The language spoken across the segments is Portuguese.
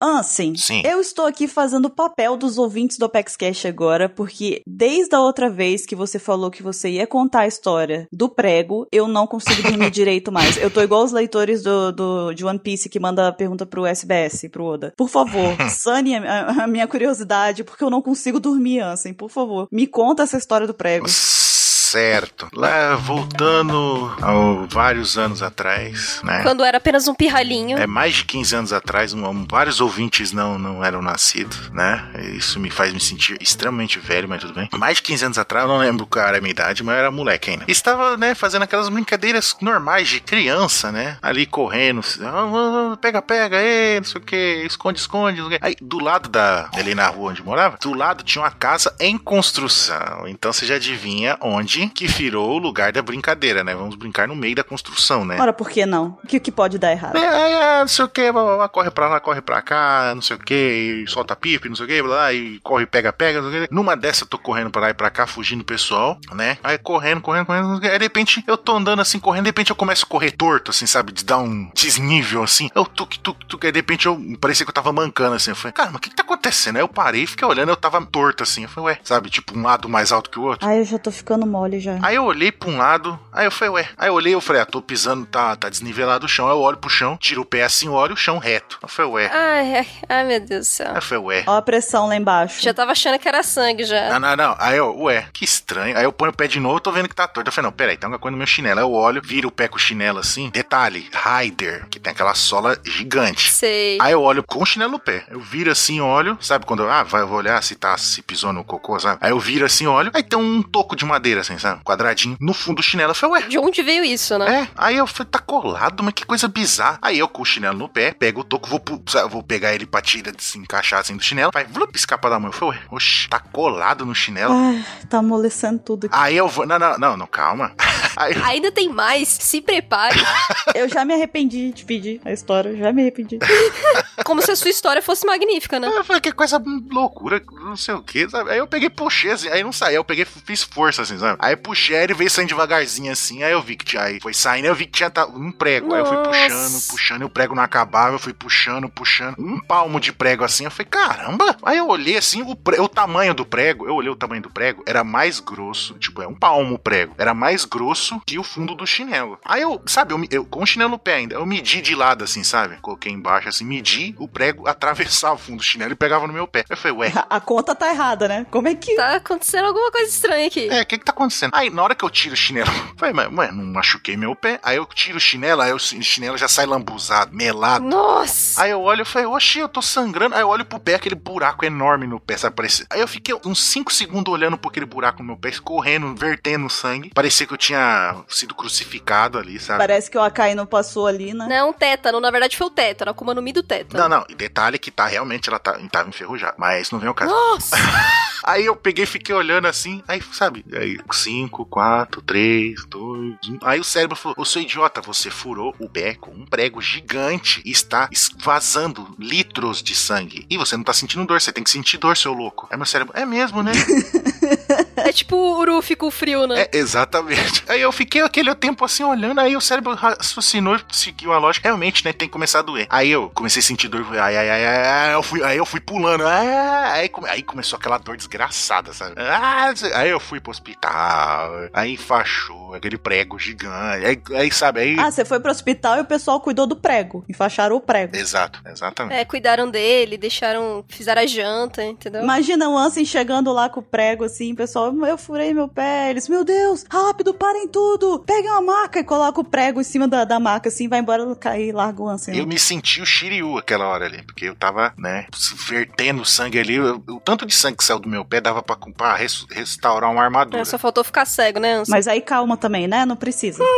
Ansem, Sim. eu estou aqui fazendo o papel dos ouvintes do Apex Cash agora, porque desde a outra vez que você falou que você ia contar a história do prego, eu não consigo dormir direito mais. Eu tô igual os leitores do, do, de One Piece que manda pergunta pro SBS, pro Oda. Por favor, sane a, a minha curiosidade, porque eu não consigo dormir, Ansem. Por favor, me conta essa história do prego. Certo. Lá, voltando a vários anos atrás, né? Quando era apenas um pirralhinho. É mais de 15 anos atrás, um- vários ouvintes não, não eram nascidos, né? Isso me faz me sentir extremamente velho, mas tudo bem. Mais de 15 anos atrás, eu não lembro qual era a minha idade, mas eu era moleque ainda. Estava, né, fazendo aquelas brincadeiras normais de criança, né? Ali correndo, ah, pega, pega, ei, não sei o que, esconde, esconde. Aí, do lado da, ali na rua onde morava, do lado tinha uma casa em construção. Então você já adivinha onde que virou o lugar da brincadeira, né? Vamos brincar no meio da construção, né? Ora, por que não? O que, que pode dar errado? É, aí, ah, não sei o que, blá, blá, blá, corre pra lá, corre pra cá, não sei o que, solta pipe, não sei o que, blá, e corre, pega, pega, não sei o que. Numa dessa eu tô correndo pra lá e pra cá, fugindo do pessoal, né? Aí correndo, correndo, correndo, aí de repente eu tô andando assim, correndo, de repente eu começo a correr torto, assim, sabe? De dar um desnível assim. Eu tuk, tuk, tuk, aí de repente eu parecia que eu tava mancando assim. Eu falei, cara, mas o que que tá acontecendo? Aí eu parei, fiquei olhando, eu tava torto assim. Eu falei, ué, sabe? Tipo, um lado mais alto que o outro. Ai, eu já tô ficando mole já. Aí eu olhei pra um lado, aí eu falei, ué. Aí eu olhei, eu falei, ah, tô pisando, tá, tá desnivelado o chão. Aí eu olho pro chão, tiro o pé assim, olho o chão reto. Eu falei, ué. Ai, ai, ai, meu Deus do céu. Aí eu falei, ué. Ó a pressão lá embaixo. Já tava achando que era sangue já. Não, não, não. Aí eu, ué, que estranho. Aí eu ponho o pé de novo, tô vendo que tá torto. Eu falei, não, peraí, tem alguma coisa no meu chinelo. Aí eu olho, viro o pé com o chinelo assim. Detalhe, Rider, que tem aquela sola gigante. Sei. Aí eu olho com o chinelo no pé. Eu viro assim, olho. Sabe quando eu, ah, vai, eu vou olhar se tá, se pisou no cocô, sabe? Aí eu viro assim, olho. Aí tem um toco de madeira, assim, sabe? Quadradinho no fundo do chinelo. Eu falei, ué. De onde veio isso, né? É, aí eu falei, tá colado, mas que coisa bizarra. Aí eu com o chinelo no pé, pego o toco, vou, sabe, vou pegar ele pra tirar, se encaixar assim do chinelo, vai vlup, escapa da mão. Eu falei, ué, oxe, tá colado no chinelo. Ai, tá amolecendo tudo aqui. Aí eu vou, não, não, não, não, calma. Aí, Ainda tem mais, se prepare. Eu já me arrependi de pedir a história, já me arrependi. Como se a sua história fosse magnífica, né? eu falei, que coisa loucura, não sei o que, sabe? Aí eu peguei, puxei assim, aí não saiu, eu peguei, fiz força assim, sabe? Aí puxei, ele veio saindo devagarzinho assim, aí eu vi que tinha, aí foi saindo, aí eu vi que tinha tá, um prego. Aí eu fui Nossa. puxando, puxando, e o prego não acabava, eu fui puxando, puxando, um palmo de prego assim, eu falei, caramba! Aí eu olhei assim, o, pre- o tamanho do prego, eu olhei o tamanho do prego, era mais grosso, tipo, é um palmo o prego, era mais grosso que o fundo do chinelo. Aí eu, sabe, eu, me- eu com o chinelo no pé ainda, eu medi de lado assim, sabe? Coloquei embaixo assim, medi o prego atravessava o fundo do chinelo e pegava no meu pé. Eu falei, ué, A, a conta tá errada, né? Como é que. Tá acontecendo alguma coisa estranha aqui. é, o que que tá acontecendo? Aí, na hora que eu tiro o chinelo, eu falei, mas, ué, não machuquei meu pé. Aí eu tiro o chinelo, aí o chinelo já sai lambuzado, melado. Nossa! Aí eu olho e falei, oxi, eu tô sangrando. Aí eu olho pro pé, aquele buraco enorme no pé, sabe? Parecia... Aí eu fiquei uns 5 segundos olhando pro aquele buraco no meu pé, escorrendo, vertendo sangue. Parecia que eu tinha sido crucificado ali, sabe? Parece que o Akai não passou ali, né? Não, tétano. Na verdade foi o tétano. A Akuma no Mi do tétano. Não, não, e detalhe que tá realmente, ela tá, tava enferrujada. Mas não vem o caso. Nossa! Aí eu peguei e fiquei olhando assim, aí, sabe? Aí, 5, 4, 3, 2, 1. Aí o cérebro falou: Ô seu idiota, você furou o com um prego gigante e está es- vazando litros de sangue. E você não tá sentindo dor, você tem que sentir dor, seu louco. Aí meu cérebro, é mesmo, né? É tipo o Urufi com frio, né? é, exatamente. Aí eu fiquei aquele tempo assim olhando, aí o cérebro raciocinou, seguiu a lógica. Realmente, né? Tem que começar a doer. Aí eu comecei a sentir dor, ai, ai, ai, ai, ai, eu fui, aí eu fui pulando, ai, aí, come- aí começou aquela dor desgraçada, sabe? Ah, aí eu fui pro hospital, aí enfaixou aquele prego gigante, aí, aí sabe, aí. Ah, você foi pro hospital e o pessoal cuidou do prego. Enfaixaram o prego. Exato, exatamente. É, cuidaram dele, deixaram. Fizeram a janta, entendeu? Imagina o Ansem chegando lá com o prego assim, pessoal, eu furei meu pé. Eles, meu Deus, rápido, parem tudo. Peguem uma maca e coloca o prego em cima da, da maca assim, vai embora cair e larga o Ansem. Eu me senti o Shiryu aquela hora ali, porque eu tava, né, vertendo sangue ali. eu- o tanto de sangue que saiu do meu pé dava pra, pra res- restaurar uma armadura. É, só faltou ficar cego, né, Anson? Mas aí calma também, né? Não precisa.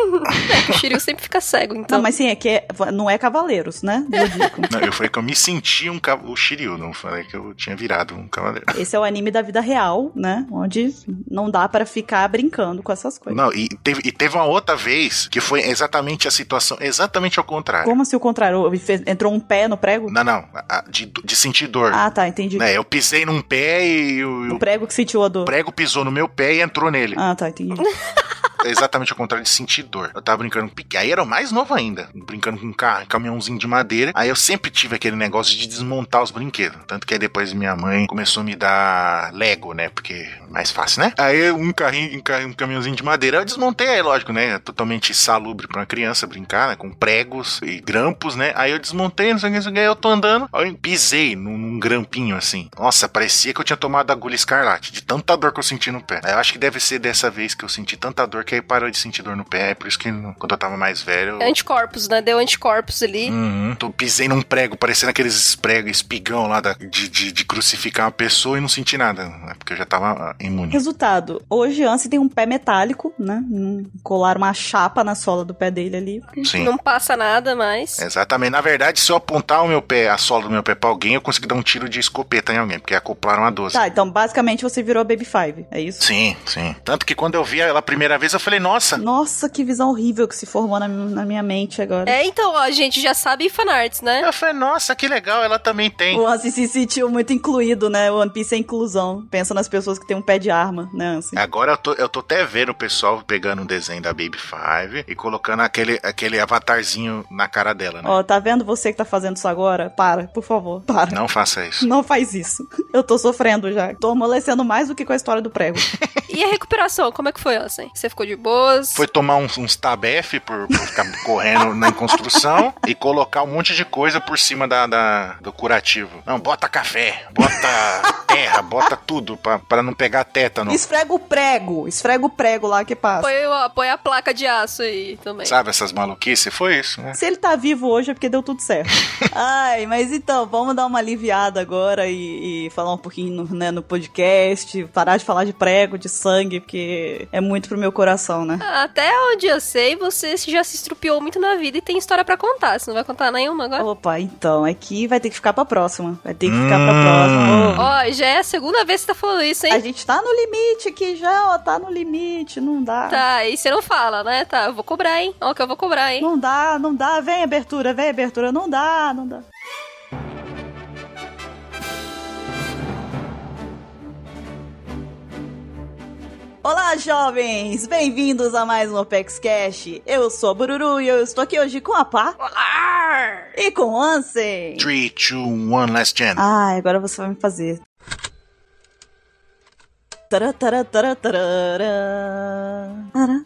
É, o Shiryu sempre fica cego, então. Não, mas sim, é que é- não é cavaleiros, né? Não, eu falei que eu me senti um o Shiryu, não falei que eu tinha virado um cavaleiro. Esse é o anime da vida real, né? Onde não dá pra ficar brincando com essas coisas. Não, e teve, e teve uma outra vez que foi exatamente a situação, exatamente ao contrário. Como se o contrário? Entrou um pé no prego? Não, não, de, de sentir dor. Ah, tá, entendi. Né, eu pisei num pé e o, O prego que sentiu a o dor. prego pisou no meu pé e entrou nele. Ah, tá, entendi. exatamente ao contrário de sentir dor. Eu tava brincando com pique. Aí era o mais novo ainda, brincando com um carro, caminhãozinho de madeira. Aí eu sempre tive aquele negócio de desmontar os brinquedos. Tanto que aí depois minha mãe começou a me dar Lego, né? Porque é mais fácil, né? Aí um carrinho, um, carrinho, um caminhãozinho de madeira, eu desmontei aí, lógico, né? Totalmente salubre pra uma criança brincar, né? Com pregos e grampos, né? Aí eu desmontei, não sei o que, não sei o que, eu tô andando, aí eu pisei num, num grampinho assim. Nossa, parecia que eu tinha tomado agulha escarlate, de tanta dor que eu senti no pé. Eu acho que deve ser dessa vez que eu senti tanta dor que aí parou de sentir dor no pé. É por isso que quando eu tava mais velho. Eu... Anticorpos, né? Deu anticorpos ali. Uhum. Tô, pisei num prego, parecendo aqueles pregos espigão lá da, de, de, de, crucificar uma pessoa e não senti nada, né? Porque eu já tava ah, imune. Resultado: hoje Ansi tem um pé metálico, né? Colar uma chapa na sola do pé dele ali. Sim. Não passa nada mais. Exatamente. Na verdade, se eu apontar o meu pé, a sola do meu pé pra alguém, eu consigo dar um tiro de escopeta em alguém, porque acoplaram a 12. Tá, então basicamente você virou Baby Five, é isso? Sim, sim. Tanto que quando eu vi ela a primeira vez, eu falei, nossa. Nossa, que visão horrível que se formou na, na minha mente agora. É, então, ó, a gente já sabe fanarts, né? Eu falei, nossa, que legal, ela também tem. O Ansi se sentiu muito incluído, né? O One Piece é inclusão. Pensa nas pessoas que tem um pé de arma, né, Ansi? Agora eu tô, eu tô até vendo o pessoal pegando um desenho da Baby Five e colocando aquele, aquele avatarzinho na cara dela, né? Ó, tá vendo você que tá fazendo isso agora? Para, por favor, para. Não faça isso. Não faz isso. Eu tô sofrendo já. Tô amolecendo mais do que com a história do prego. e a recuperação, como é que foi, Ansem? Você ficou de boas? Foi tomar uns, uns tabef por, por ficar correndo na construção e colocar um monte de coisa por cima da, da, do curativo. Não, bota café, bota terra, bota tudo pra, pra não pegar tétano. Esfrega o prego, esfrega o prego lá que passa. Põe, põe a placa de aço aí também. Sabe essas maluquices? Foi isso, né? Se ele tá vivo hoje é porque deu tudo certo. Ai, mas então, vamos dar uma aliviada agora e, e falar um pouquinho no, né, no podcast, parar de falar de prego, de sangue, porque é muito pro meu coração, né? Até onde eu sei, você já se estrupiou muito na vida e tem história para contar. Você não vai contar nenhuma agora? Opa, então, é que vai ter que ficar pra próxima. Vai ter que hum. ficar pra próxima. Ó, oh. oh, já é a segunda vez que você tá falando isso, hein? A gente tá no limite aqui já, ó, tá no limite, não dá. Tá, e você não fala, né? Tá, eu vou cobrar, hein? Ó, que eu vou cobrar, hein? Não dá, não dá, vem abertura, vem abertura, não dá, não dá. Olá, jovens! Bem-vindos a mais um Opex Cash. Eu sou a Bururu e eu estou aqui hoje com a Pá. Olá! E com o Ansem. 3, 2, 1, last gen. Ah, agora você vai me fazer.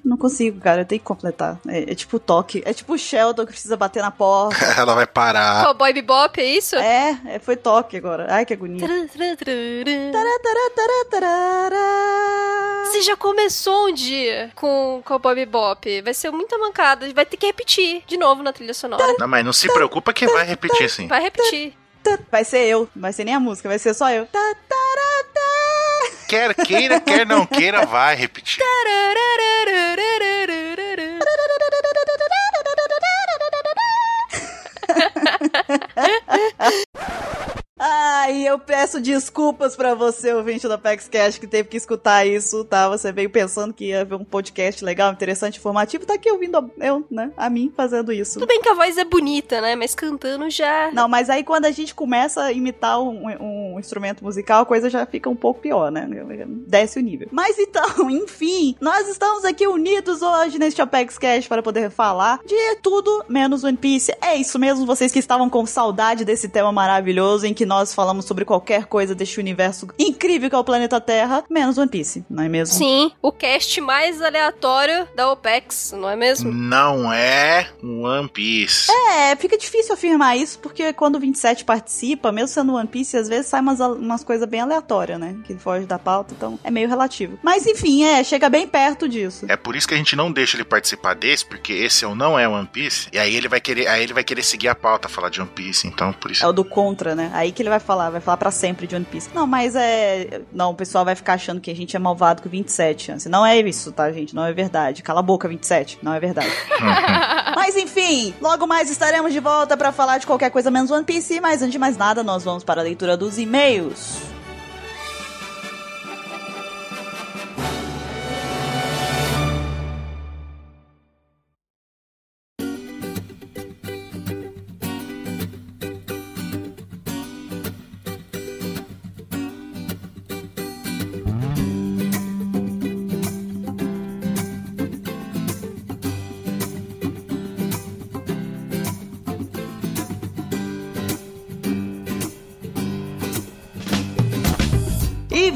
Não consigo, cara. Eu tenho que completar. É, é tipo toque. É tipo o Sheldon que precisa bater na porta. Ela vai parar. Cowboy Bebop, é isso? É, é, foi toque agora. Ai, que agonia. Você já começou um dia com Cowboy Bebop. Vai ser muita mancada. Vai ter que repetir de novo na trilha sonora. Não, mas não se preocupa que vai repetir sim. Vai repetir. Vai ser eu. Não vai ser nem a música. Vai ser só eu. Quer queira, quer não queira, vai repetir. Ah, e eu peço desculpas para você, ouvinte da PaxCast, que teve que escutar isso, tá? Você veio pensando que ia ver um podcast legal, interessante, informativo, tá aqui ouvindo eu, né? A mim fazendo isso. Tudo bem que a voz é bonita, né? Mas cantando já. Não, mas aí quando a gente começa a imitar um, um instrumento musical, a coisa já fica um pouco pior, né? Desce o nível. Mas então, enfim, nós estamos aqui unidos hoje neste ApexCast para poder falar de tudo menos One Piece. É isso mesmo, vocês que estavam com saudade desse tema maravilhoso em que nós nós falamos sobre qualquer coisa deste universo incrível que é o planeta Terra, menos One Piece, não é mesmo? Sim, o cast mais aleatório da OPEX, não é mesmo? Não é One Piece. É, fica difícil afirmar isso, porque quando o 27 participa, mesmo sendo One Piece, às vezes sai umas, umas coisas bem aleatórias, né? Que foge da pauta, então é meio relativo. Mas enfim, é, chega bem perto disso. É por isso que a gente não deixa ele participar desse, porque esse é o não é One Piece, e aí ele vai querer, aí ele vai querer seguir a pauta, falar de One Piece, então por isso. É o do contra, né? Aí que ele vai falar, vai falar para sempre de One Piece. Não, mas é. Não, o pessoal vai ficar achando que a gente é malvado com 27 chances. Não é isso, tá, gente? Não é verdade. Cala a boca, 27. Não é verdade. mas enfim, logo mais estaremos de volta para falar de qualquer coisa menos One Piece. Mas antes de mais nada, nós vamos para a leitura dos e-mails.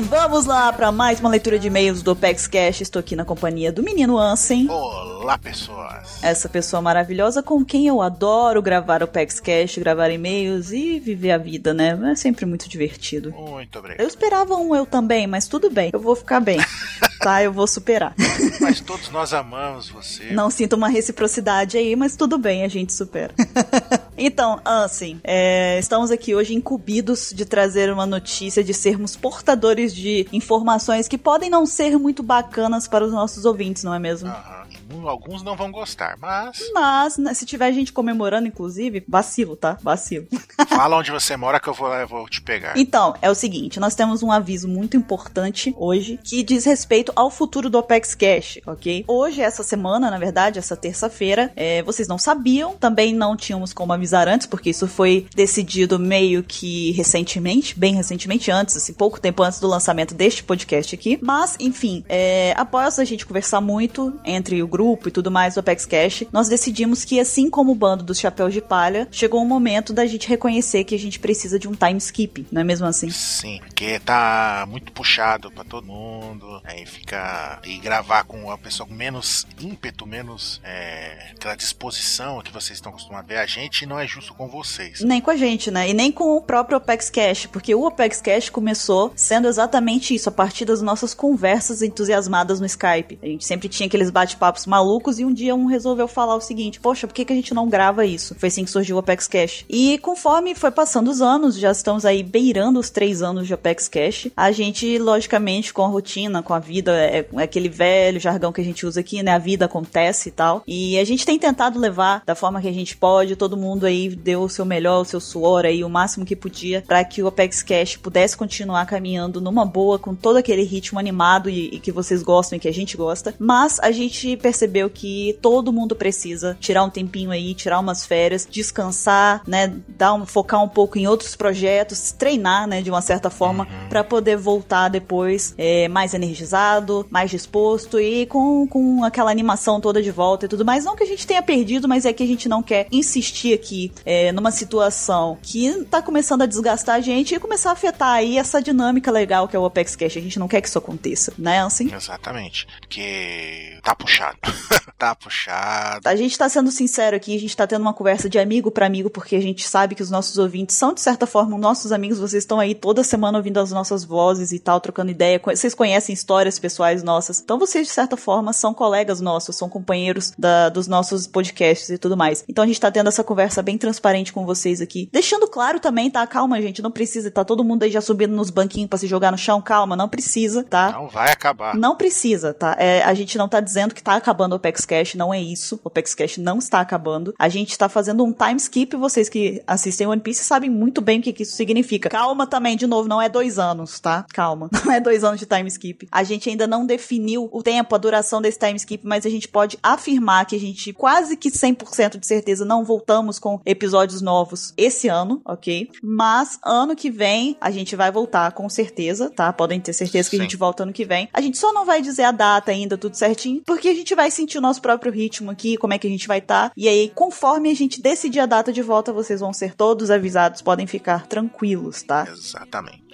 Vamos lá para mais uma leitura de e-mails do Opex Cash. Estou aqui na companhia do menino Ansem. Olá, pessoas. Essa pessoa maravilhosa com quem eu adoro gravar o Opex Cash, gravar e-mails e viver a vida, né? É sempre muito divertido. Muito obrigado. Eu esperava um eu também, mas tudo bem. Eu vou ficar bem. tá? Eu vou superar. Mas todos nós amamos você. Não sinto uma reciprocidade aí, mas tudo bem, a gente supera. então, assim, é, estamos aqui hoje incumbidos de trazer uma notícia, de sermos portadores de informações que podem não ser muito bacanas para os nossos ouvintes, não é mesmo? Aham. Alguns não vão gostar, mas. Mas, né, se tiver gente comemorando, inclusive, vacilo, tá? Vacilo. Fala onde você mora que eu vou lá vou te pegar. Então, é o seguinte: nós temos um aviso muito importante hoje que diz respeito ao futuro do Opex Cash, ok? Hoje, essa semana, na verdade, essa terça-feira, é, vocês não sabiam, também não tínhamos como avisar antes, porque isso foi decidido meio que recentemente, bem recentemente, antes, assim, pouco tempo antes do lançamento deste podcast aqui. Mas, enfim, é, após a gente conversar muito entre o grupo grupo e tudo mais do Apex Cash, nós decidimos que, assim como o bando dos chapéus de palha, chegou o momento da gente reconhecer que a gente precisa de um time skip, não é mesmo assim? Sim, porque tá muito puxado para todo mundo, aí fica. e gravar com uma pessoa com menos ímpeto, menos é, aquela disposição que vocês estão acostumados a ver a gente, não é justo com vocês. Nem com a gente, né? E nem com o próprio Apex Cash, porque o Apex Cash começou sendo exatamente isso, a partir das nossas conversas entusiasmadas no Skype. A gente sempre tinha aqueles bate-papos malucos e um dia um resolveu falar o seguinte: Poxa, por que, que a gente não grava isso? Foi assim que surgiu o Apex Cash. E conforme foi passando os anos, já estamos aí beirando os três anos de Apex Cash, a gente, logicamente, com a rotina, com a vida, é, é aquele velho jargão que a gente usa aqui, né? A vida acontece e tal. E a gente tem tentado levar da forma que a gente pode, todo mundo aí deu o seu melhor, o seu suor aí, o máximo que podia, para que o Apex Cash pudesse continuar caminhando numa boa, com todo aquele ritmo animado e, e que vocês gostam e que a gente gosta. Mas a gente percebeu percebeu que todo mundo precisa tirar um tempinho aí, tirar umas férias, descansar, né, dar um, focar um pouco em outros projetos, treinar, né, de uma certa forma, uhum. para poder voltar depois é, mais energizado, mais disposto e com, com aquela animação toda de volta e tudo mais. Não que a gente tenha perdido, mas é que a gente não quer insistir aqui é, numa situação que tá começando a desgastar a gente e começar a afetar aí essa dinâmica legal que é o Apex Cash. A gente não quer que isso aconteça, né, assim? Exatamente. Porque tá puxado. tá puxado. A gente tá sendo sincero aqui, a gente tá tendo uma conversa de amigo para amigo, porque a gente sabe que os nossos ouvintes são, de certa forma, nossos amigos. Vocês estão aí toda semana ouvindo as nossas vozes e tal, trocando ideia. Vocês conhecem histórias pessoais nossas. Então vocês, de certa forma, são colegas nossos, são companheiros da, dos nossos podcasts e tudo mais. Então a gente tá tendo essa conversa bem transparente com vocês aqui. Deixando claro também, tá? Calma, gente, não precisa. Tá todo mundo aí já subindo nos banquinhos para se jogar no chão. Calma, não precisa, tá? Não vai acabar. Não precisa, tá? É, a gente não tá dizendo que tá acabando o Opex Cash, não é isso. O Opex Cash não está acabando. A gente está fazendo um time skip. Vocês que assistem One Piece sabem muito bem o que, que isso significa. Calma também, de novo, não é dois anos, tá? Calma. Não é dois anos de time skip. A gente ainda não definiu o tempo, a duração desse time skip, mas a gente pode afirmar que a gente quase que 100% de certeza não voltamos com episódios novos esse ano, ok? Mas ano que vem a gente vai voltar com certeza, tá? Podem ter certeza que Sim. a gente volta ano que vem. A gente só não vai dizer a data ainda, tudo certinho, porque a gente vai sentir o nosso próprio ritmo aqui, como é que a gente vai estar. Tá. E aí, conforme a gente decidir a data de volta, vocês vão ser todos avisados, podem ficar tranquilos, tá? Exatamente.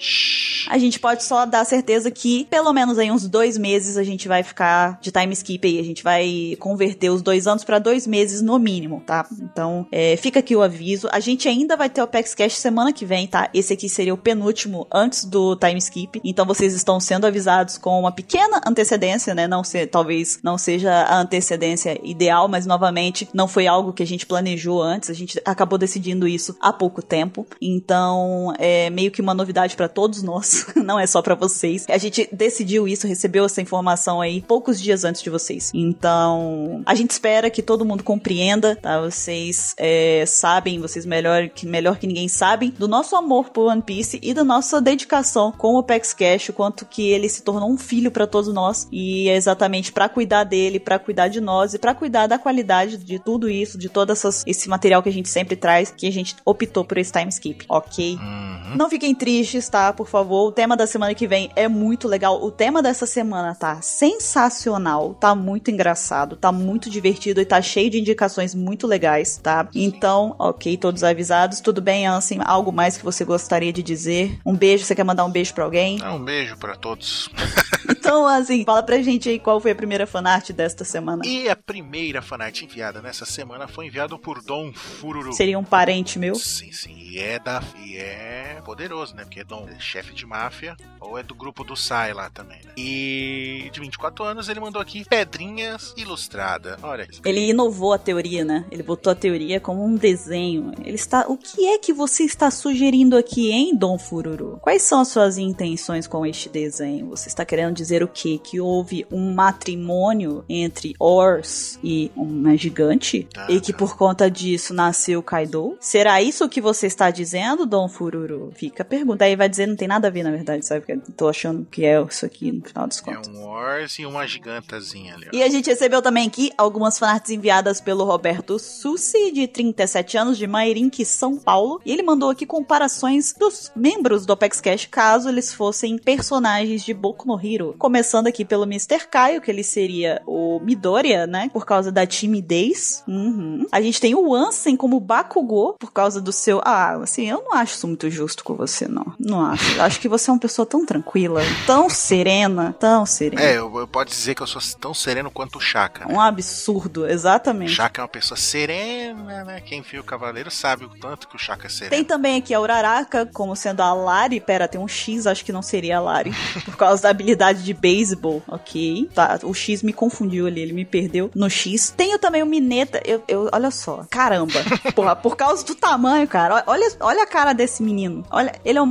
A gente pode só dar certeza que, pelo menos aí uns dois meses, a gente vai ficar de time skip aí. A gente vai converter os dois anos para dois meses no mínimo, tá? Então, é, fica aqui o aviso. A gente ainda vai ter o PEX Cash semana que vem, tá? Esse aqui seria o penúltimo antes do time skip. Então, vocês estão sendo avisados com uma pequena antecedência, né? Não ser, talvez não seja a antecedência ideal, mas novamente não foi algo que a gente planejou antes, a gente acabou decidindo isso há pouco tempo. Então, é meio que uma novidade para todos nós, não é só para vocês. A gente decidiu isso, recebeu essa informação aí poucos dias antes de vocês. Então, a gente espera que todo mundo compreenda, tá? Vocês é, sabem, vocês melhor que melhor que ninguém sabem do nosso amor por One Piece e da nossa dedicação com o Pex Cash, o quanto que ele se tornou um filho para todos nós e é exatamente para cuidar dele, para cuidar de nós e para cuidar da qualidade de tudo isso, de todo essas, esse material que a gente sempre traz, que a gente optou por esse time skip, ok? Uhum. Não fiquem tristes, tá? Por favor. O tema da semana que vem é muito legal. O tema dessa semana tá sensacional, tá muito engraçado, tá muito divertido e tá cheio de indicações muito legais, tá? Então, ok, todos avisados. Tudo bem, Ansem? Algo mais que você gostaria de dizer? Um beijo, você quer mandar um beijo pra alguém? Ah, um beijo pra todos. Então, assim, fala pra gente aí qual foi a primeira fanart desta semana. E a primeira fanart enviada nessa semana foi enviada por Dom Fururu. Seria um parente meu? Sim, sim. E é, da, e é poderoso, né? Porque é Dom, é chefe de máfia, ou é do grupo do Sai lá também, né? E de 24 anos ele mandou aqui Pedrinhas Ilustrada. Olha isso. Ele inovou a teoria, né? Ele botou a teoria como um desenho. Ele está. O que é que você está sugerindo aqui, hein, Dom Fururu? Quais são as suas intenções com este desenho? Você está querendo dizer o quê? Que houve um matrimônio entre Ors e uma gigante? Tá, e que tá. por conta disso nasceu Kaido? Será isso que você está dizendo, Dom Fururu? Fica a pergunta. Aí vai dizer, não tem nada a ver, na verdade, sabe? Porque eu tô achando que é isso aqui no final dos É contos. um Wars e uma gigantazinha ali. ó. E a gente recebeu também aqui algumas fanarts enviadas pelo Roberto Sussi, de 37 anos, de Mairink, São Paulo. E ele mandou aqui comparações dos membros do Apex Cash, caso eles fossem personagens de Boku no Hero. Começando aqui pelo Mr. Caio, que ele seria o Midoriya, né? Por causa da timidez. Uhum. A gente tem o Ansem como Bakugou, por causa do seu... Ah, assim, eu não acho isso muito justo com você, não. Não acho. Acho que você é uma pessoa tão tranquila, tão serena, tão serena. É, eu, eu posso dizer que eu sou tão sereno quanto o Chaka. né? Um absurdo, exatamente. Chaka é uma pessoa serena, né? Quem viu o Cavaleiro sabe o tanto que o Chaka é sereno. Tem também aqui a Uraraka como sendo a Lari. Pera, tem um X, acho que não seria a Lari. Por causa da habilidade de beisebol, ok. Tá, o X me confundiu ali, ele me perdeu no X. Tenho também o Mineta. Eu, eu, olha só, caramba. Porra, por causa do tamanho, cara. Olha, olha a cara desse menino. Olha, ele é um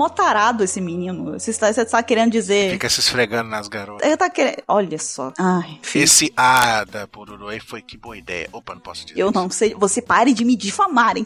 esse menino. Você está, você está querendo dizer. Fica se esfregando nas garotas. Ele tá querendo. Olha só. Ai. Esse A da Pururu aí foi que boa ideia. Opa, não posso dizer Eu isso. não sei. Você pare de me difamarem.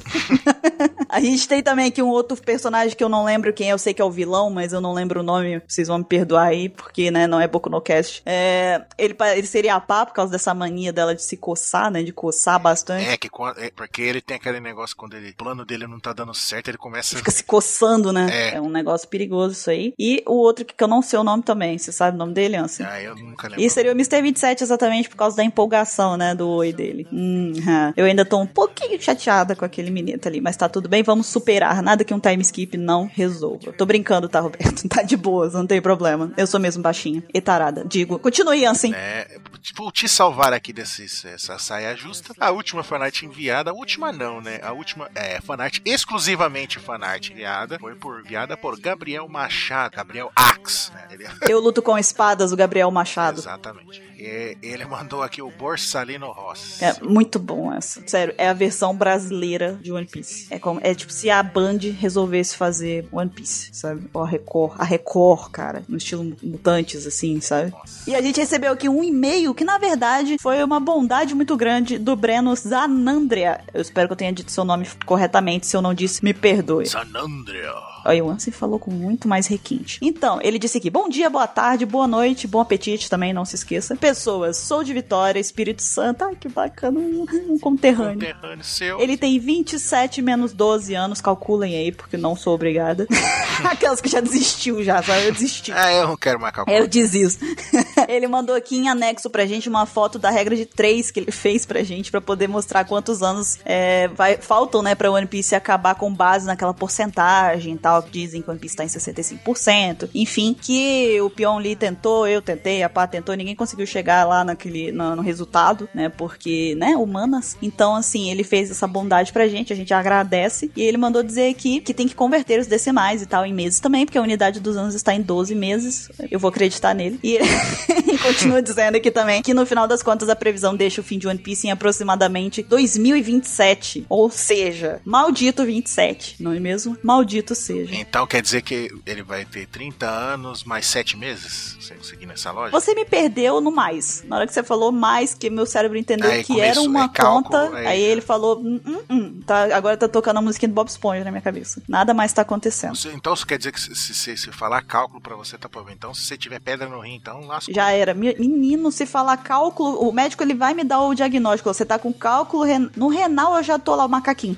a gente tem também aqui um outro personagem que eu não lembro quem é. Eu sei que é o vilão, mas eu não lembro o nome. Vocês vão me perdoar aí, porque, né, não é Boku no Cast. É, ele, ele seria a pá por causa dessa mania dela de se coçar, né? De coçar bastante. É, que quando- é, porque ele tem aquele negócio quando ele, o plano dele não tá dando certo, ele começa. Fica se coçando, né? É. É. um negócio perigoso isso aí. E o outro que eu não sei o nome também. Você sabe o nome dele, Ansem? Ah, eu nunca lembro. E seria o Mr. 27 exatamente por causa da empolgação, né, do oi dele. Hum, ha. eu ainda tô um pouquinho chateada com aquele mineta ali, mas tá tudo bem, vamos superar. Nada que um time skip não resolva. Tô brincando, tá, Roberto? Tá de boas, não tem problema. Eu sou mesmo baixinha e tarada. Digo, continue, Ansem. É, tipo, te salvar aqui dessa saia justa. A última fanart enviada, a última não, né? A última é fanart, exclusivamente fanart enviada, foi por, enviada por Gabriel Machado, Gabriel Ax, né? Ele, Eu luto com espadas, o Gabriel Machado. exatamente. E ele mandou aqui o Borsalino Ross. É muito bom essa. Sério, é a versão brasileira de One Piece. É, como, é tipo se a Band resolvesse fazer One Piece, sabe? Ou a Record. A Record, cara. No estilo mutantes, assim, sabe? E a gente recebeu aqui um e-mail que, na verdade, foi uma bondade muito grande do Breno Zanandria. Eu espero que eu tenha dito seu nome corretamente. Se eu não disse, me perdoe. Sanandria. Olha, o Ansem falou com muito mais requinte. Então, ele disse aqui: bom dia, boa tarde, boa noite, bom apetite também, não se esqueça. Pessoas, sou de Vitória, Espírito Santo. Ai, que bacana, um, um conterrâneo. Conterrâneo seu. Ele tem 27 menos 12 anos, calculem aí, porque não sou obrigada. Aquelas que já desistiu já, sabe? Eu desisti. Ah, eu não quero mais calcular. Eu desisto. ele mandou aqui em anexo pra gente uma foto da regra de 3 que ele fez pra gente, pra poder mostrar quantos anos é, vai- faltam, né, pra One Piece acabar com base naquela porcentagem e tal, que dizem que One Piece tá em 65%. Enfim, que o Pion Lee tentou, eu tentei, a Pá tentou, ninguém conseguiu chegar lá naquele, no, no resultado, né, porque, né, humanas. Então, assim, ele fez essa bondade pra gente, a gente agradece. E ele mandou dizer aqui que tem que converter os decimais e tal em meses também, porque a unidade dos anos está em 12 meses. Eu vou acreditar nele. E ele continua dizendo aqui também que no final das contas a previsão deixa o fim de One Piece em aproximadamente 2027. Ou seja, maldito 27, não é mesmo? Maldito seja. Então quer dizer que ele vai ter 30 anos mais 7 meses? Você seguir nessa lógica? Você me perdeu no mais. Na hora que você falou mais, que meu cérebro entendeu Aí que era uma é cálculo, conta, aí aí, ele falou, hum, hum, hum. Tá, agora tá tocando a musiquinha do Bob Esponja na minha cabeça. Nada mais tá acontecendo. Você- Então isso quer dizer que se, se, se falar cálculo pra você tá problema. Então se você tiver pedra no rim, então lascou. Já era. Menino, se falar cálculo, o médico ele vai me dar o diagnóstico. Você tá com cálculo ren... no renal, eu já tô lá o macaquinho.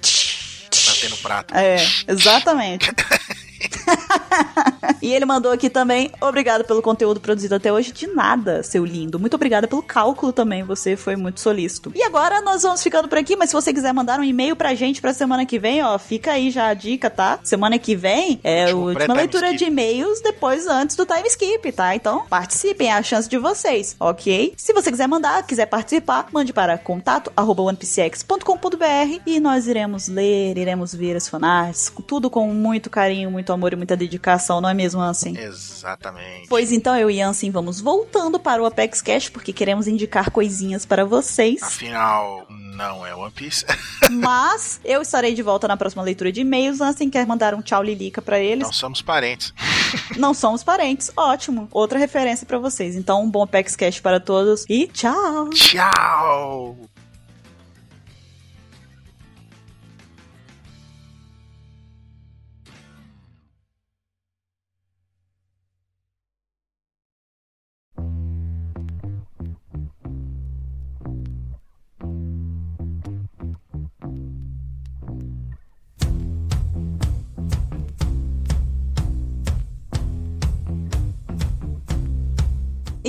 Batendo prato. É, exatamente. e ele mandou aqui também, obrigado pelo conteúdo produzido até hoje. De nada, seu lindo. Muito obrigada pelo cálculo também, você foi muito solícito. E agora nós vamos ficando por aqui, mas se você quiser mandar um e-mail pra gente pra semana que vem, ó, fica aí já a dica, tá? Semana que vem é a última leitura de e-mails depois antes do time skip, tá? Então, participem, é a chance de vocês, ok? Se você quiser mandar, quiser participar, mande para contato arroba onepcx.com.br e nós iremos ler, iremos ver as fanarts, tudo com muito carinho, muito amor e muita dedicação, não é mesmo, Ansem? Exatamente. Pois então, eu e Ansem vamos voltando para o Apex Cash, porque queremos indicar coisinhas para vocês. Afinal, não é One Piece. Mas eu estarei de volta na próxima leitura de e-mails. Ansem quer mandar um tchau Lilica para eles. Não somos parentes. não somos parentes. Ótimo. Outra referência para vocês. Então, um bom Apex Cash para todos e tchau. Tchau.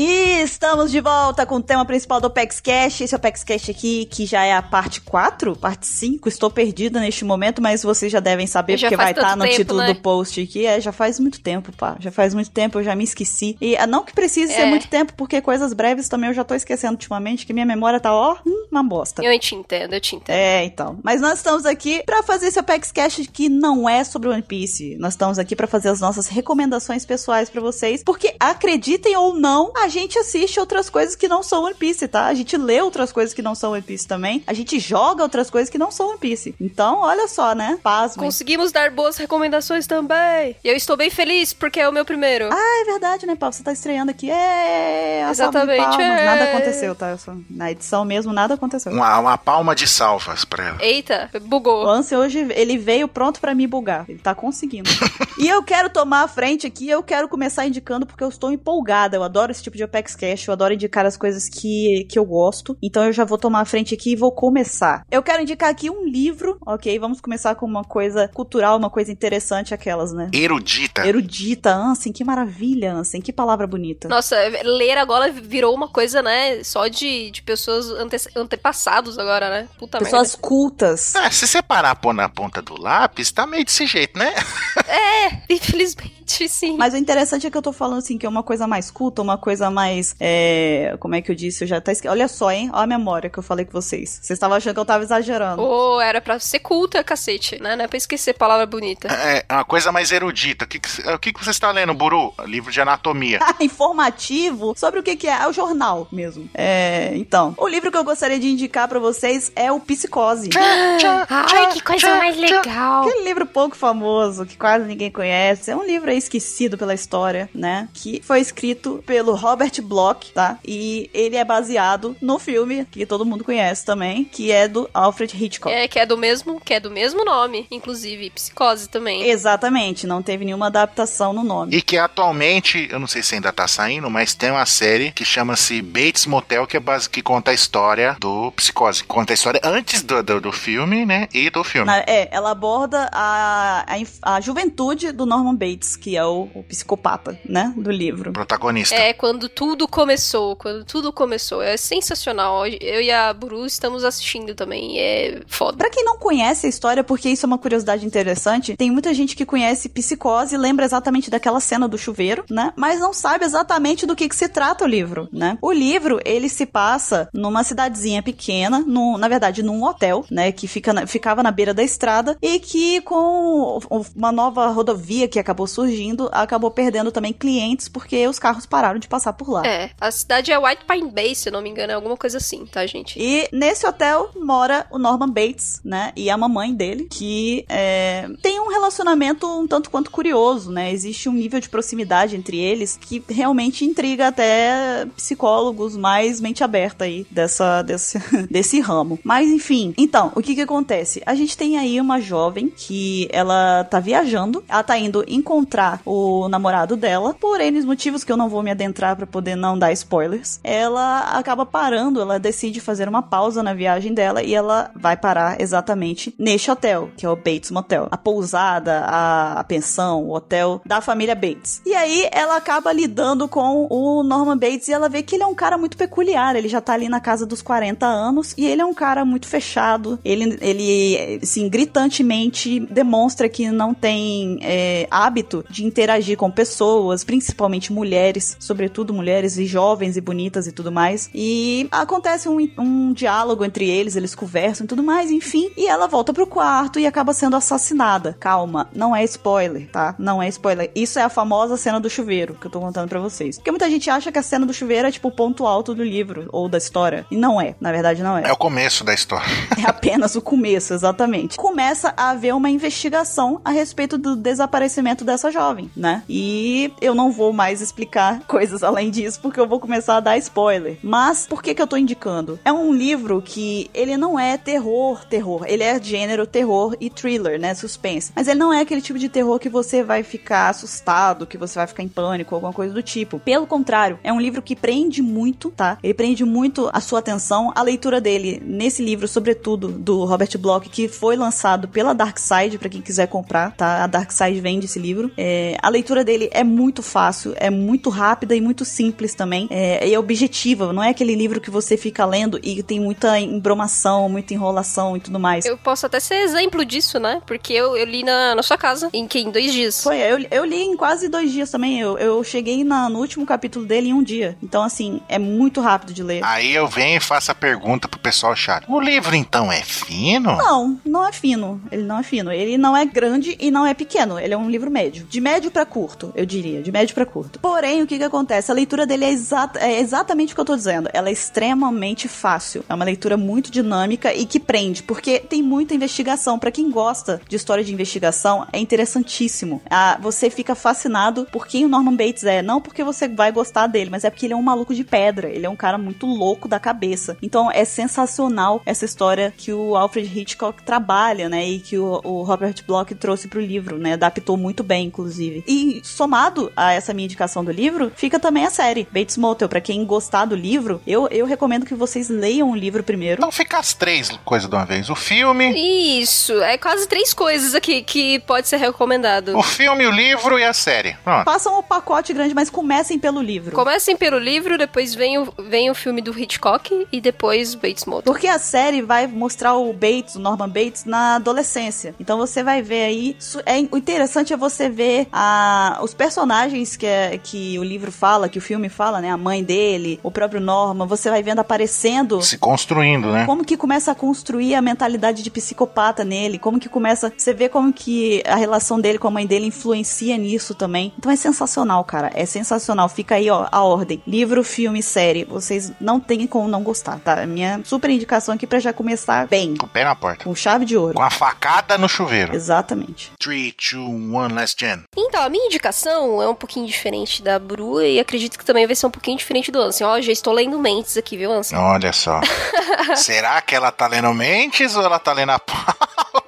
E estamos de volta com o tema principal do Opex Cash. Esse Opex Cash aqui, que já é a parte 4, parte 5. Estou perdida neste momento, mas vocês já devem saber, já porque vai estar tá no tempo, título né? do post aqui. É, já faz muito tempo, pá. Já faz muito tempo, eu já me esqueci. E ah, não que precise é. ser muito tempo, porque coisas breves também eu já tô esquecendo ultimamente, que minha memória tá, ó, hum, uma bosta. Eu te entendo, eu te entendo. É, então. Mas nós estamos aqui para fazer esse Opex Cash que não é sobre One Piece. Nós estamos aqui para fazer as nossas recomendações pessoais para vocês, porque acreditem ou não, a gente assiste outras coisas que não são One Piece, tá? A gente lê outras coisas que não são One Piece também. A gente joga outras coisas que não são One Piece. Então, olha só, né? Paz. Conseguimos dar boas recomendações também. E eu estou bem feliz porque é o meu primeiro. Ah, é verdade, né, Paulo? Você tá estreando aqui. É, Exatamente. É. Nada aconteceu, tá? Só... Na edição mesmo, nada aconteceu. Uma, uma palma de salvas pra ela. Eita, bugou. O Lance hoje, ele veio pronto para me bugar. Ele tá conseguindo. e eu quero tomar a frente aqui, eu quero começar indicando porque eu estou empolgada. Eu adoro esse tipo de Apex Cash, eu adoro indicar as coisas que, que eu gosto. Então eu já vou tomar a frente aqui e vou começar. Eu quero indicar aqui um livro, ok? Vamos começar com uma coisa cultural, uma coisa interessante, aquelas, né? Erudita. Erudita, Ansem, que maravilha, Ansem, que palavra bonita. Nossa, ler agora virou uma coisa, né? Só de, de pessoas ante, antepassados agora, né? Puta pessoas merda. cultas. É, se separar pôr na ponta do lápis, tá meio desse jeito, né? é, infelizmente, sim. Mas o interessante é que eu tô falando assim, que é uma coisa mais culta, uma coisa mais é, como é que eu disse? Eu já tá Olha só, hein? Olha a memória que eu falei com vocês. Vocês estavam achando que eu tava exagerando. Oh, era pra ser culta, cacete, né? Não é pra esquecer palavra bonita. É, é uma coisa mais erudita. O que, que, o que, que você está lendo, Buru? Livro de anatomia. Informativo sobre o que, que é. É o jornal mesmo. É, então, o livro que eu gostaria de indicar para vocês é o Psicose. Ai, que coisa mais legal. Aquele livro pouco famoso, que quase ninguém conhece. É um livro aí esquecido pela história, né? Que foi escrito pelo Robert Bloch, tá? E ele é baseado no filme que todo mundo conhece também, que é do Alfred Hitchcock. É, que é do mesmo, que é do mesmo nome, inclusive Psicose também. Exatamente, não teve nenhuma adaptação no nome. E que atualmente, eu não sei se ainda tá saindo, mas tem uma série que chama-se Bates Motel, que é base que conta a história do Psicose. Conta a história antes do, do, do filme, né? E do filme. É, ela aborda a, a, a juventude do Norman Bates, que é o, o psicopata, né? Do livro. Protagonista. É, quando tudo começou, quando tudo começou. É sensacional. Eu e a Buru estamos assistindo também. É foda. Pra quem não conhece a história, porque isso é uma curiosidade interessante, tem muita gente que conhece Psicose e lembra exatamente daquela cena do chuveiro, né? Mas não sabe exatamente do que, que se trata o livro, né? O livro, ele se passa numa cidadezinha pequena, no, na verdade, num hotel, né? Que fica na, ficava na beira da estrada e que com uma nova rodovia que acabou surgindo, acabou perdendo também clientes porque os carros pararam de passar por lá. É, a cidade é White Pine Bay, se não me engano, é alguma coisa assim, tá, gente? E nesse hotel mora o Norman Bates, né? E a mamãe dele, que é, tem um relacionamento um tanto quanto curioso, né? Existe um nível de proximidade entre eles que realmente intriga até psicólogos mais mente aberta aí dessa, desse, desse ramo. Mas enfim, então, o que que acontece? A gente tem aí uma jovem que ela tá viajando, ela tá indo encontrar matar o namorado dela, por N motivos que eu não vou me adentrar para poder não dar spoilers. Ela acaba parando, ela decide fazer uma pausa na viagem dela e ela vai parar exatamente neste hotel, que é o Bates Motel. A pousada, a, a pensão, o hotel da família Bates. E aí ela acaba lidando com o Norman Bates e ela vê que ele é um cara muito peculiar. Ele já tá ali na casa dos 40 anos e ele é um cara muito fechado. Ele, ele assim, gritantemente demonstra que não tem é, hábito de interagir com pessoas, principalmente mulheres, sobretudo mulheres e jovens e bonitas e tudo mais. E acontece um, um diálogo entre eles, eles conversam e tudo mais, enfim. E ela volta pro quarto e acaba sendo assassinada. Calma, não é spoiler, tá? Não é spoiler. Isso é a famosa cena do chuveiro que eu tô contando para vocês. Porque muita gente acha que a cena do chuveiro é tipo o ponto alto do livro ou da história. E não é. Na verdade, não é. É o começo da história. É apenas o começo, exatamente. Começa a haver uma investigação a respeito do desaparecimento dessa jovem, né? E eu não vou mais explicar coisas além disso, porque eu vou começar a dar spoiler. Mas por que que eu tô indicando? É um livro que ele não é terror, terror. Ele é gênero terror e thriller, né? Suspense. Mas ele não é aquele tipo de terror que você vai ficar assustado, que você vai ficar em pânico, alguma coisa do tipo. Pelo contrário, é um livro que prende muito, tá? Ele prende muito a sua atenção. A leitura dele nesse livro, sobretudo do Robert Bloch, que foi lançado pela Dark Side, para quem quiser comprar, tá? A Dark Side vende esse livro. É, a leitura dele é muito fácil, é muito rápida e muito simples também. É, e é objetiva, não é aquele livro que você fica lendo e tem muita embromação, muita enrolação e tudo mais. Eu posso até ser exemplo disso, né? Porque eu, eu li na, na sua casa em que? Em dois dias. Foi, eu, eu li em quase dois dias também. Eu, eu cheguei na, no último capítulo dele em um dia. Então, assim, é muito rápido de ler. Aí eu venho e faço a pergunta pro pessoal chat. O livro, então, é fino? Não, não é fino. Ele não é fino. Ele não é grande e não é pequeno. Ele é um livro médio. De médio para curto, eu diria. De médio para curto. Porém, o que que acontece? A leitura dele é, é exatamente o que eu tô dizendo. Ela é extremamente fácil. É uma leitura muito dinâmica e que prende, porque tem muita investigação. Para quem gosta de história de investigação, é interessantíssimo. Ah, você fica fascinado por quem o Norman Bates é. Não porque você vai gostar dele, mas é porque ele é um maluco de pedra. Ele é um cara muito louco da cabeça. Então é sensacional essa história que o Alfred Hitchcock trabalha, né? E que o, o Robert Bloch trouxe pro livro, né? Adaptou muito bem, inclusive. E somado a essa minha indicação do livro, fica também a série Bates Motel. Para quem gostar do livro, eu, eu recomendo que vocês leiam o livro primeiro. Então fica as três coisas de uma vez. O filme. Isso, é quase três coisas aqui que pode ser recomendado. O filme, o livro e a série. Pronto. Façam o pacote grande, mas comecem pelo livro. Comecem pelo livro, depois vem o, vem o filme do Hitchcock e depois Bates Motel. Porque a série vai mostrar o Bates, o Norman Bates, na adolescência. Então você vai ver aí. É, o interessante é você ver a, os personagens que, é, que o livro fala, que o filme fala, né? A mãe dele, o próprio Norman. Você vai vendo aparecendo. Se construindo, né? Como que começa a construir a mentalidade de psicopata nele. Como que começa. Você vê como que a relação dele com a mãe dele influencia nisso também. Então é sensacional, cara. É sensacional. Fica aí, ó, a ordem. Livro, filme, série. Vocês não tem como não gostar, tá? Minha super indicação aqui pra já começar bem. Com o pé na porta. Com chave de ouro. Com a facada no chuveiro. Exatamente. 3, 2, 1, last Então, a minha indicação é um pouquinho diferente da Bru e acredito que também vai ser um pouquinho diferente do Ansem. Ó, já estou lendo mentes aqui, viu, Ansem? Olha só. Será que ela tá lendo mentes ou ela tá lendo a pauta?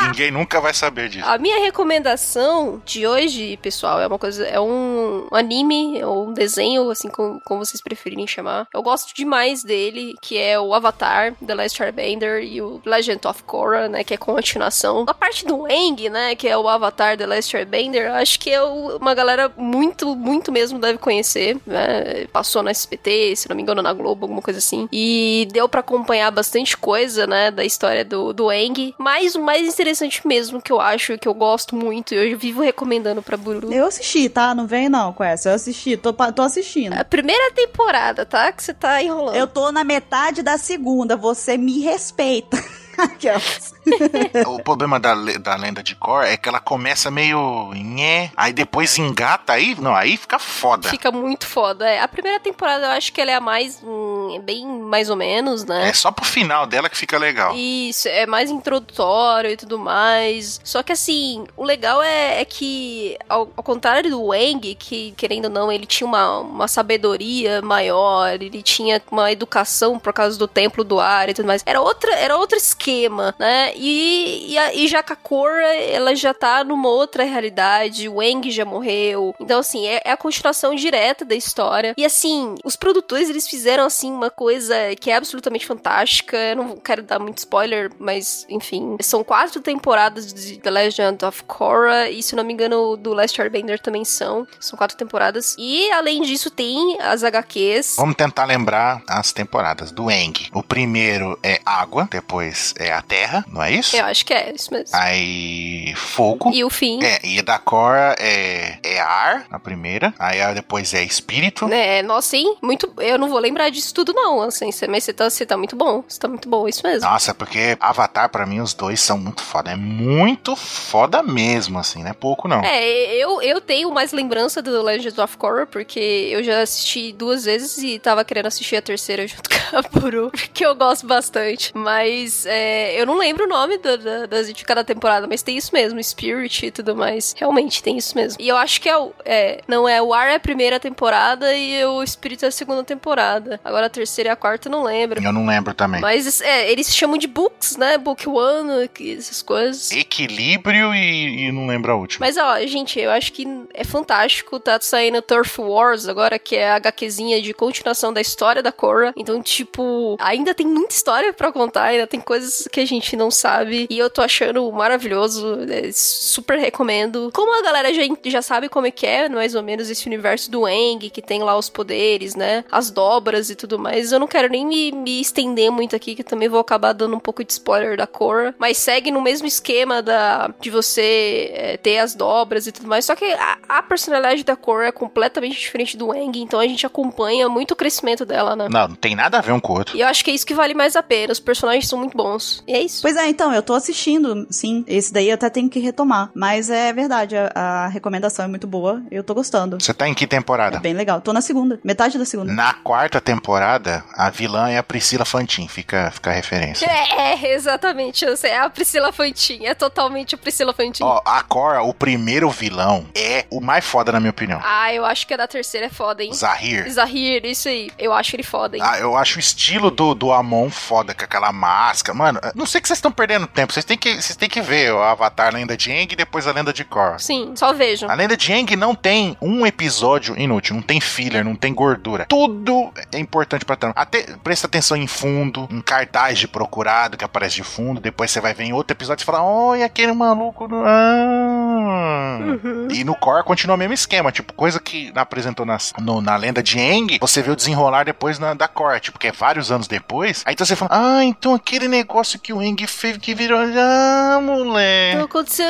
Ninguém nunca vai saber disso. A minha recomendação de hoje, pessoal, é uma coisa, é um anime ou um desenho, assim como, como vocês preferirem chamar. Eu gosto demais dele, que é o Avatar, The Last Airbender e o Legend of Korra, né, que é continuação. A parte do Aang, né, que é o Avatar, The Last Airbender, acho que é uma galera muito, muito mesmo deve conhecer, né? Passou na SPT, se não me engano, na Globo, alguma coisa assim. E deu para acompanhar bastante coisa, né, da história do, do Aang. Mas o mais interessante mesmo, que eu acho, que eu gosto muito, eu vivo recomendando pra Buru. Eu assisti, tá? Não vem não com essa. Eu assisti, tô, tô assistindo. A primeira temporada, tá? Que você tá enrolando. Eu tô na metade da segunda, você me respeita. Aquelas. o problema da, da lenda de Cor é que ela começa meio nhé, aí depois engata aí, não, aí fica foda. Fica muito foda. É. A primeira temporada eu acho que ela é a mais hum, bem mais ou menos, né? É só pro final dela que fica legal. Isso, é mais introdutório e tudo mais. Só que assim, o legal é, é que, ao, ao, contrário do Wang, que querendo ou não, ele tinha uma, uma sabedoria maior, ele tinha uma educação por causa do templo do ar e tudo mais. Era outra, era outro esquema, né? E, e, a, e já Kakora, ela já tá numa outra realidade, o Eng já morreu. Então, assim, é, é, a continuação direta da história. E, assim, os produtores, eles fizeram, assim, uma coisa que é absolutamente fantástica. Eu não quero dar muito spoiler, mas, enfim. São quatro temporadas de The Legend of Korra, e, se não me engano, do Last Airbender também são. São quatro temporadas. E, além disso, tem as HQs. Vamos tentar lembrar as temporadas do Eng. O primeiro é água, depois é a terra, não é isso? Eu acho que é, isso mesmo. Aí, fogo. E o fim. É, e da Korra é, é ar, na primeira. Aí depois é espírito. É, nossa, sim. Muito. Eu não vou lembrar disso tudo, não, assim. Mas você tá, você tá muito bom. Você tá muito bom, isso mesmo. Nossa, porque Avatar, para mim, os dois são muito foda. É muito foda mesmo, assim, não é pouco, não. É, eu, eu tenho mais lembrança do Legends of Korra, porque eu já assisti duas vezes e tava querendo assistir a terceira junto com a Buru, que eu gosto bastante. Mas é, eu não lembro nome do, do, das de cada temporada, mas tem isso mesmo, Spirit e tudo mais. Realmente tem isso mesmo. E eu acho que é o. É, não é o Ar é a primeira temporada e o Espírito é a segunda temporada. Agora a terceira e a quarta eu não lembro. Eu não lembro também. Mas é, eles chamam de books, né? Book One, essas coisas. Equilíbrio e, e não lembro a última. Mas ó, gente, eu acho que é fantástico. Tá saindo Turf Wars agora, que é a HQzinha de continuação da história da Korra. Então, tipo, ainda tem muita história para contar, ainda tem coisas que a gente não sabe. E eu tô achando maravilhoso. É, super recomendo. Como a galera já, já sabe como é que é, mais ou menos, esse universo do Eng, que tem lá os poderes, né? As dobras e tudo mais. Eu não quero nem me, me estender muito aqui, que também vou acabar dando um pouco de spoiler da Korra. Mas segue no mesmo esquema da, de você é, ter as dobras e tudo mais. Só que a, a personalidade da Korra é completamente diferente do Eng, então a gente acompanha muito o crescimento dela, né? Não, não tem nada a ver um com o outro. E eu acho que é isso que vale mais a pena. Os personagens são muito bons. E é isso. Pois é, então, eu tô assistindo, sim. Esse daí eu até tenho que retomar. Mas é verdade, a, a recomendação é muito boa. Eu tô gostando. Você tá em que temporada? É bem legal. Tô na segunda, metade da segunda. Na quarta temporada, a vilã é a Priscila Fantin. Fica, fica a referência. É, é exatamente. É a Priscila Fantin. É totalmente a Priscila Fantin. Ó, a Cora, o primeiro vilão, é o mais foda, na minha opinião. Ah, eu acho que a da terceira é foda, hein? Zahir. Zahir, isso aí. Eu acho ele foda, hein? Ah, eu acho o estilo do, do Amon foda, com aquela máscara. Mano, não sei que vocês estão perdendo tempo. Vocês têm que, vocês têm que ver o Avatar, a Lenda de Aang e depois a Lenda de Korra. Sim, só vejam. A Lenda de Aang não tem um episódio inútil, não tem filler, não tem gordura. Tudo é importante pra trama. Até presta atenção em fundo, em cartaz de procurado que aparece de fundo. Depois você vai ver em outro episódio e fala: Olha aquele maluco. Do... Ah. Uhum. E no Korra continua o mesmo esquema. Tipo, coisa que apresentou na, no, na Lenda de Aang, você vê o desenrolar depois na, da Korra. Tipo, que é vários anos depois. Aí então você fala: Ah, então aquele negócio que o Aang fez que virou. Ah, moleque. Não aconteceu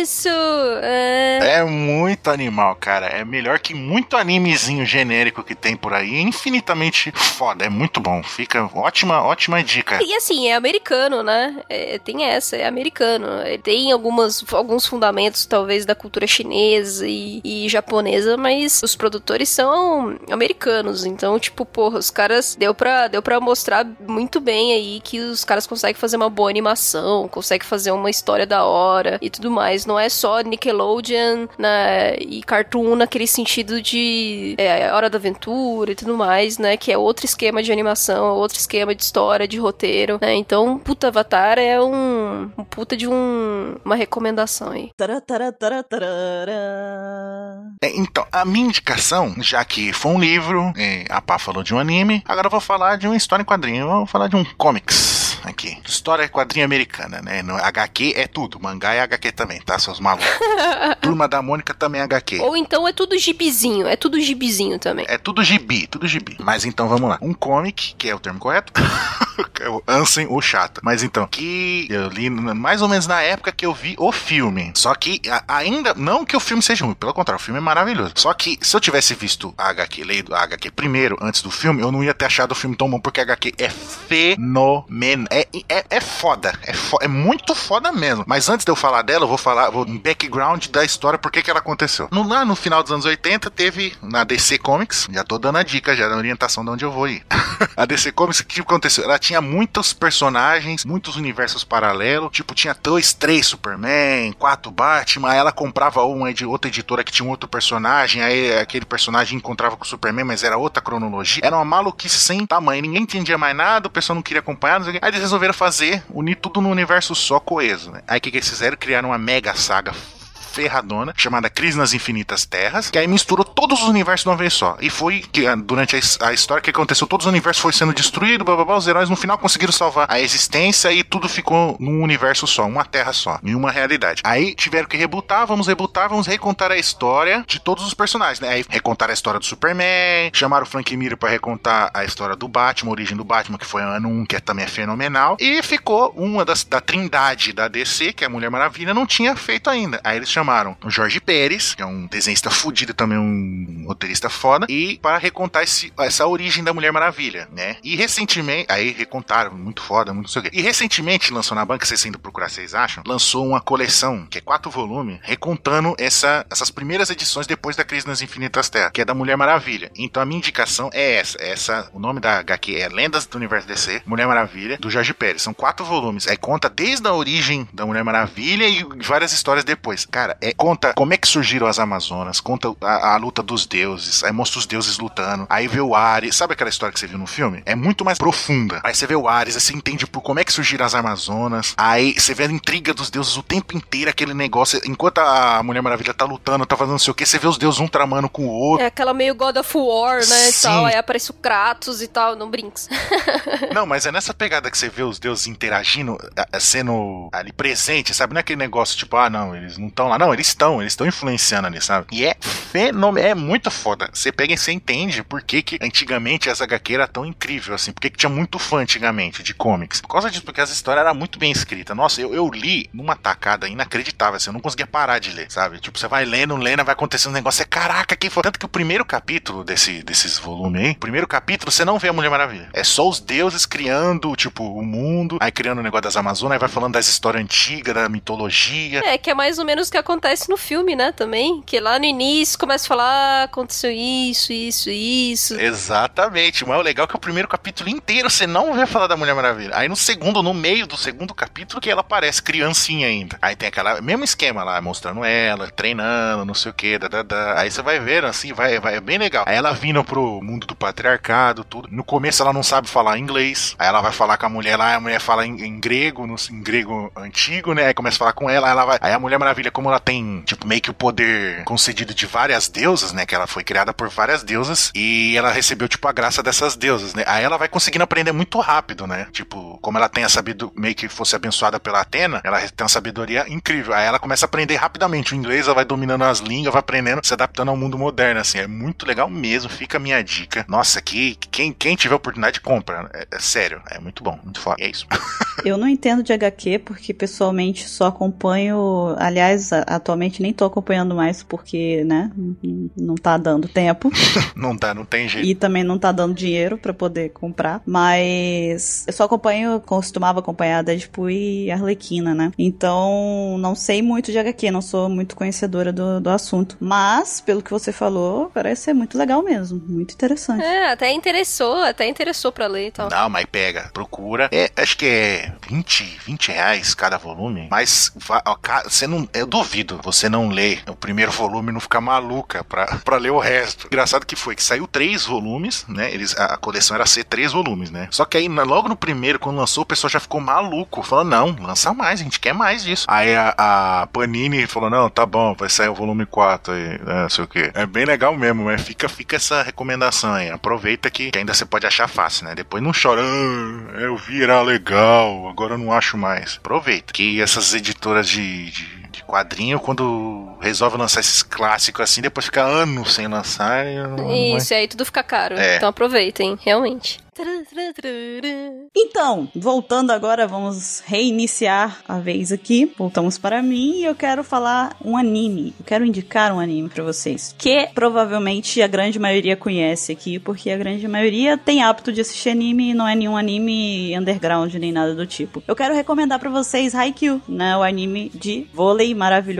isso. É... é muito animal, cara. É melhor que muito animezinho genérico que tem por aí. É infinitamente foda. É muito bom. Fica ótima, ótima dica. E assim, é americano, né? É, tem essa, é americano. Tem algumas, alguns fundamentos, talvez, da cultura chinesa e, e, japonesa, mas os produtores são americanos. Então, tipo, porra, os caras. Deu pra, deu pra mostrar muito bem aí que os caras conseguem fazer uma boa animação, conseguem fazer uma história da hora e tudo mais. Não é só Nickelodeon né, e Cartoon naquele sentido de é, Hora da Aventura e tudo mais, né? Que é outro esquema de animação, outro esquema de história, de roteiro, né? Então, puta Avatar é um, um puta de um, uma recomendação aí. É, então, a minha indicação, já que foi um livro, é, a Pá falou de um anime, agora eu vou falar de uma história em quadrinho, eu vou falar de um comics aqui. História quadrinho americana, né? No HQ é tudo, mangá é HQ também, tá, seus malucos? Turma da Mônica também é HQ. Ou então é tudo gibizinho, é tudo gibizinho também. É tudo gibi, tudo gibi. Mas então vamos lá. Um comic, que é o termo correto, é o Ansem o chato. Mas então, que eu li mais ou menos na época que eu vi o filme. Só que ainda, não que o filme seja ruim, pelo contrário, o filme é maravilhoso. Só que se eu tivesse visto a HQ, leído a HQ primeiro, antes do filme, eu não ia ter achado o filme tão bom, porque a HQ é fenomenal. É, é, é foda. É, fo é muito foda mesmo. Mas antes de eu falar dela, eu vou falar um background da história, por que que ela aconteceu. No, lá no final dos anos 80, teve na DC Comics, já tô dando a dica, já da orientação de onde eu vou ir. a DC Comics, o que aconteceu? Ela tinha muitos personagens, muitos universos paralelos. Tipo, tinha dois, três Superman, quatro Batman. Aí ela comprava uma de outra editora que tinha um outro personagem. Aí aquele personagem encontrava com o Superman, mas era outra cronologia. Era uma maluquice sem tamanho. Ninguém entendia mais nada, o pessoal não queria acompanhar. Não Aí eles resolveram fazer, unir tudo num universo só coeso. Né? Aí o que, que eles fizeram? Criaram uma mega saga ferradona, chamada Crise nas Infinitas Terras, que aí misturou todos os universos de uma vez só. E foi que ah, durante a, história que aconteceu, todos os universos foram sendo destruídos, blá, blá, blá, os heróis no final conseguiram salvar a existência e tudo ficou num universo só, uma terra só, em uma realidade. Aí tiveram que rebutar, vamos rebutar, vamos recontar a história de todos os personagens, né? Aí recontar a história do Superman, chamaram o Frank Miller para recontar a história do Batman, a origem do Batman, que foi ano 1, que é, também é fenomenal. E ficou uma das, da trindade da DC, que é a Mulher Maravilha, não tinha feito ainda. Aí eles chamaram o Jorge Pérez, que é um desenhista fudido também, um roteirista foda, e para recontar esse, essa origem da Mulher Maravilha, né? E recentemente, aí recontaram, muito foda, muito sei o quê. E recentemente lançou na banca, vocês indo procurar, vocês acham? Lançou uma coleção, que é quatro volumes, recontando essa, essas primeiras edições depois da Crise nas Infinitas Terras, que é da Mulher Maravilha. Então a minha indicação é essa, essa o nome da HQ é Lendas do Universo DC, Mulher Maravilha, do Jorge Pérez. São quatro volumes. Aí conta desde a origem da Mulher Maravilha e várias histórias depois. Cara, é conta como é que surgiram as Amazonas, conta a, a, luta dos deuses, aí mostra os deuses lutando, aí vê o Ares, sabe aquela história que você viu no filme? É muito mais profunda. Aí você vê o Ares, aí você entende por como é que surgiram as Amazonas, aí você vê a intriga dos deuses o tempo inteiro, aquele negócio, enquanto a Mulher Maravilha tá lutando, tá fazendo não sei o que, você vê os deuses um tramando com o outro. É aquela meio God of War, né, Sim. e tal, aí aparece o Kratos e tal, não brinks. não, mas é nessa pegada que você vê os deuses interagindo, sendo ali presente, sabe? Não é aquele negócio tipo, ah, não, eles não estão lá. Não, eles estão, eles estão influenciando ali, sabe? E é fenomenal, é muito foda. Você pega e você entende por que, que antigamente essa HQ era tão incrível, assim, porque que tinha muito fã antigamente de comics. Por causa disso, porque as histórias eram muito bem escritas. Nossa, eu, eu li numa tacada inacreditável, assim, eu não conseguia parar de ler, sabe? Tipo, você vai lendo, lendo, vai acontecendo um negócio, é caraca, que foi. Tanto que o primeiro capítulo desse, desses volumes aí, primeiro capítulo, você não vê a Mulher Maravilha. É só os deuses criando, tipo, o mundo, aí criando o negócio das Amazonas, aí vai falando das histórias antigas, da mitologia. É, que é mais ou menos o que acontece no filme, né, também. Que lá no início começa a falar, ah, aconteceu isso, isso, isso. Exatamente. Mas o legal é que o primeiro capítulo inteiro você não vê falar da Mulher Maravilha. Aí no segundo, no meio do segundo capítulo, que ela aparece criancinha ainda. Aí tem aquela mesmo esquema lá, mostrando ela, treinando, não sei o que, da, da, da. Aí você vai vendo assim, vai, vai, é bem legal. Aí ela vindo pro mundo do patriarcado, tudo. No começo ela não sabe falar inglês. Aí ela vai falar com a mulher lá, a mulher fala em, em grego, no, em grego antigo, né? Aí começa a falar com ela, ela vai. Aí a Mulher Maravilha, como ela tem, tipo, meio que o poder concedido de várias deusas, né? Que ela foi criada por várias deusas e ela recebeu, tipo, a graça dessas deusas, né? Aí ela vai conseguindo aprender muito rápido, né? Tipo, como ela tem a sabedoria, meio que fosse abençoada pela Atena, ela tem uma sabedoria incrível. Aí ela começa a aprender rapidamente o inglês, ela vai dominando as línguas, vai aprendendo, se adaptando ao mundo moderno, assim. É muito legal mesmo, fica a minha dica. Nossa, que quem, quem tiver oportunidade, compra. É, é sério, é muito bom, muito foda. É isso. Eu não entendo de HQ porque pessoalmente só acompanho, aliás, atualmente nem tô acompanhando mais porque, né, não tá dando tempo. não dá, não tem jeito. E também não tá dando dinheiro para poder comprar, mas eu só acompanho, costumava acompanhar Deadpool e Arlequina, né? Então, não sei muito de HQ, não sou muito conhecedora do, do assunto, mas pelo que você falou, parece ser muito legal mesmo, muito interessante. É, até interessou, até interessou para ler e tal. Não, mas pega, procura. É, acho que é 20, 20 reais cada volume, mas você não, eu duvido você não ler o primeiro volume não ficar maluca pra, pra ler o resto. Engraçado que foi que saiu três volumes, né? Eles, a, a coleção era ser três volumes, né? Só que aí, logo no primeiro, quando lançou, o pessoal já ficou maluco, falando, não, lança mais, a gente quer mais disso. Aí a, a Panini falou, não, tá bom, vai sair o volume 4 aí, né, não sei o que. É bem legal mesmo, mas fica, fica essa recomendação aí. Aproveita que, que ainda você pode achar fácil, né? Depois não chora, ah, eu vi, era legal, agora eu não acho mais. Aproveita. Que essas editoras de, de de quando resolve lançar esses clássicos assim, depois fica anos sem lançar. Isso, e aí tudo fica caro. É. Então aproveitem, realmente. Então, voltando agora, vamos reiniciar a vez aqui. Voltamos para mim e eu quero falar um anime. Eu quero indicar um anime para vocês. Que provavelmente a grande maioria conhece aqui, porque a grande maioria tem hábito de assistir anime e não é nenhum anime underground nem nada do tipo. Eu quero recomendar para vocês Haikyuu, né? O anime de vôlei maravilhoso.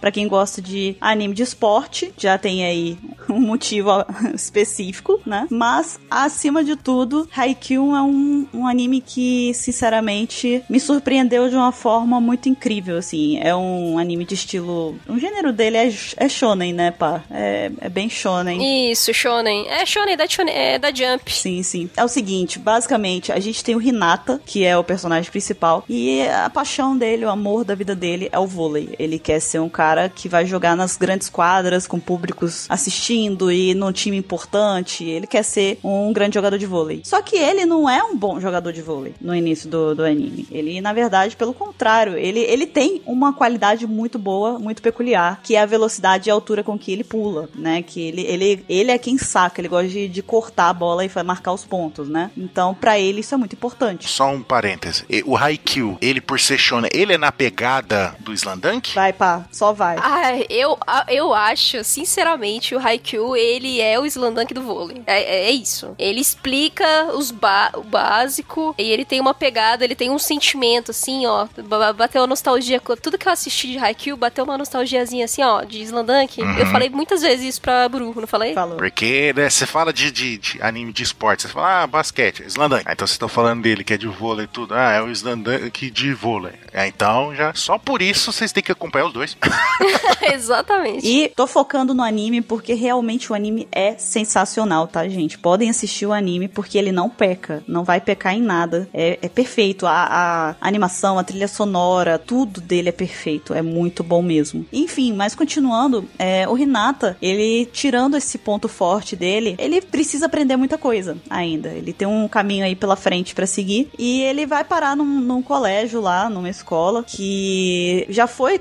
Para quem gosta de anime de esporte, já tem aí um motivo específico, né? Mas, acima de tudo, Haikyuu é um, um anime que, sinceramente, me surpreendeu de uma forma muito incrível, assim. É um anime de estilo... O gênero dele é, é shonen, né, pá? É, é bem shonen. Isso, shonen. É shonen da, shonen, é da Jump. Sim, sim. É o seguinte, basicamente, a gente tem o Hinata, que é o personagem principal, e a paixão dele, o amor da vida dele é o vôlei. Ele quer ser um cara que vai jogar nas grandes quadras, com públicos assistindo e num time importante. Ele quer ser um grande jogador de vôlei. Só que ele não é um bom jogador de vôlei no início do, do anime. Ele, na verdade, pelo contrário, ele, ele tem uma qualidade muito boa, muito peculiar, que é a velocidade e a altura com que ele pula, né? Que ele, ele, ele é quem saca, ele gosta de, de cortar a bola e marcar os pontos, né? Então, para ele, isso é muito importante. Só um parêntese. O Haikyuu, ele por ser shonen, ele é na pegada do Slandunk? Vai, pá, só vai. Ah, eu, eu acho, sinceramente, o Haikyuu, ele é o Slandunk do vôlei. É, é, é isso. Ele explica os ba o básico e ele tem uma pegada, ele tem um sentimento, assim, ó. Bateu uma nostalgia. Tudo que eu assisti de Haikyuu, bateu uma nostalgiazinha, assim, ó, de Slandunk. Uhum. Eu falei muitas vezes isso pra Bru, não falei? Falou. Porque, né, você fala de, de, de, anime de esporte, você fala, ah, basquete, Slandunk. Ah, então vocês estão falando dele, que é de vôlei e tudo. Ah, é o Slandunk de vôlei. Ah, então, já, só por isso vocês têm que acompanhar os dois. Exatamente. E tô focando no anime porque realmente o anime é sensacional, tá, gente? Podem assistir o anime porque ele não peca, não vai pecar em nada. É, é perfeito. A, a, animação, a trilha sonora, tudo dele é perfeito. É muito bom mesmo. Enfim, mas continuando, é, o Hinata, ele tirando esse ponto forte dele, ele precisa aprender muita coisa ainda. Ele tem um caminho aí pela frente para seguir e ele vai parar num, num colégio lá, numa escola que já foi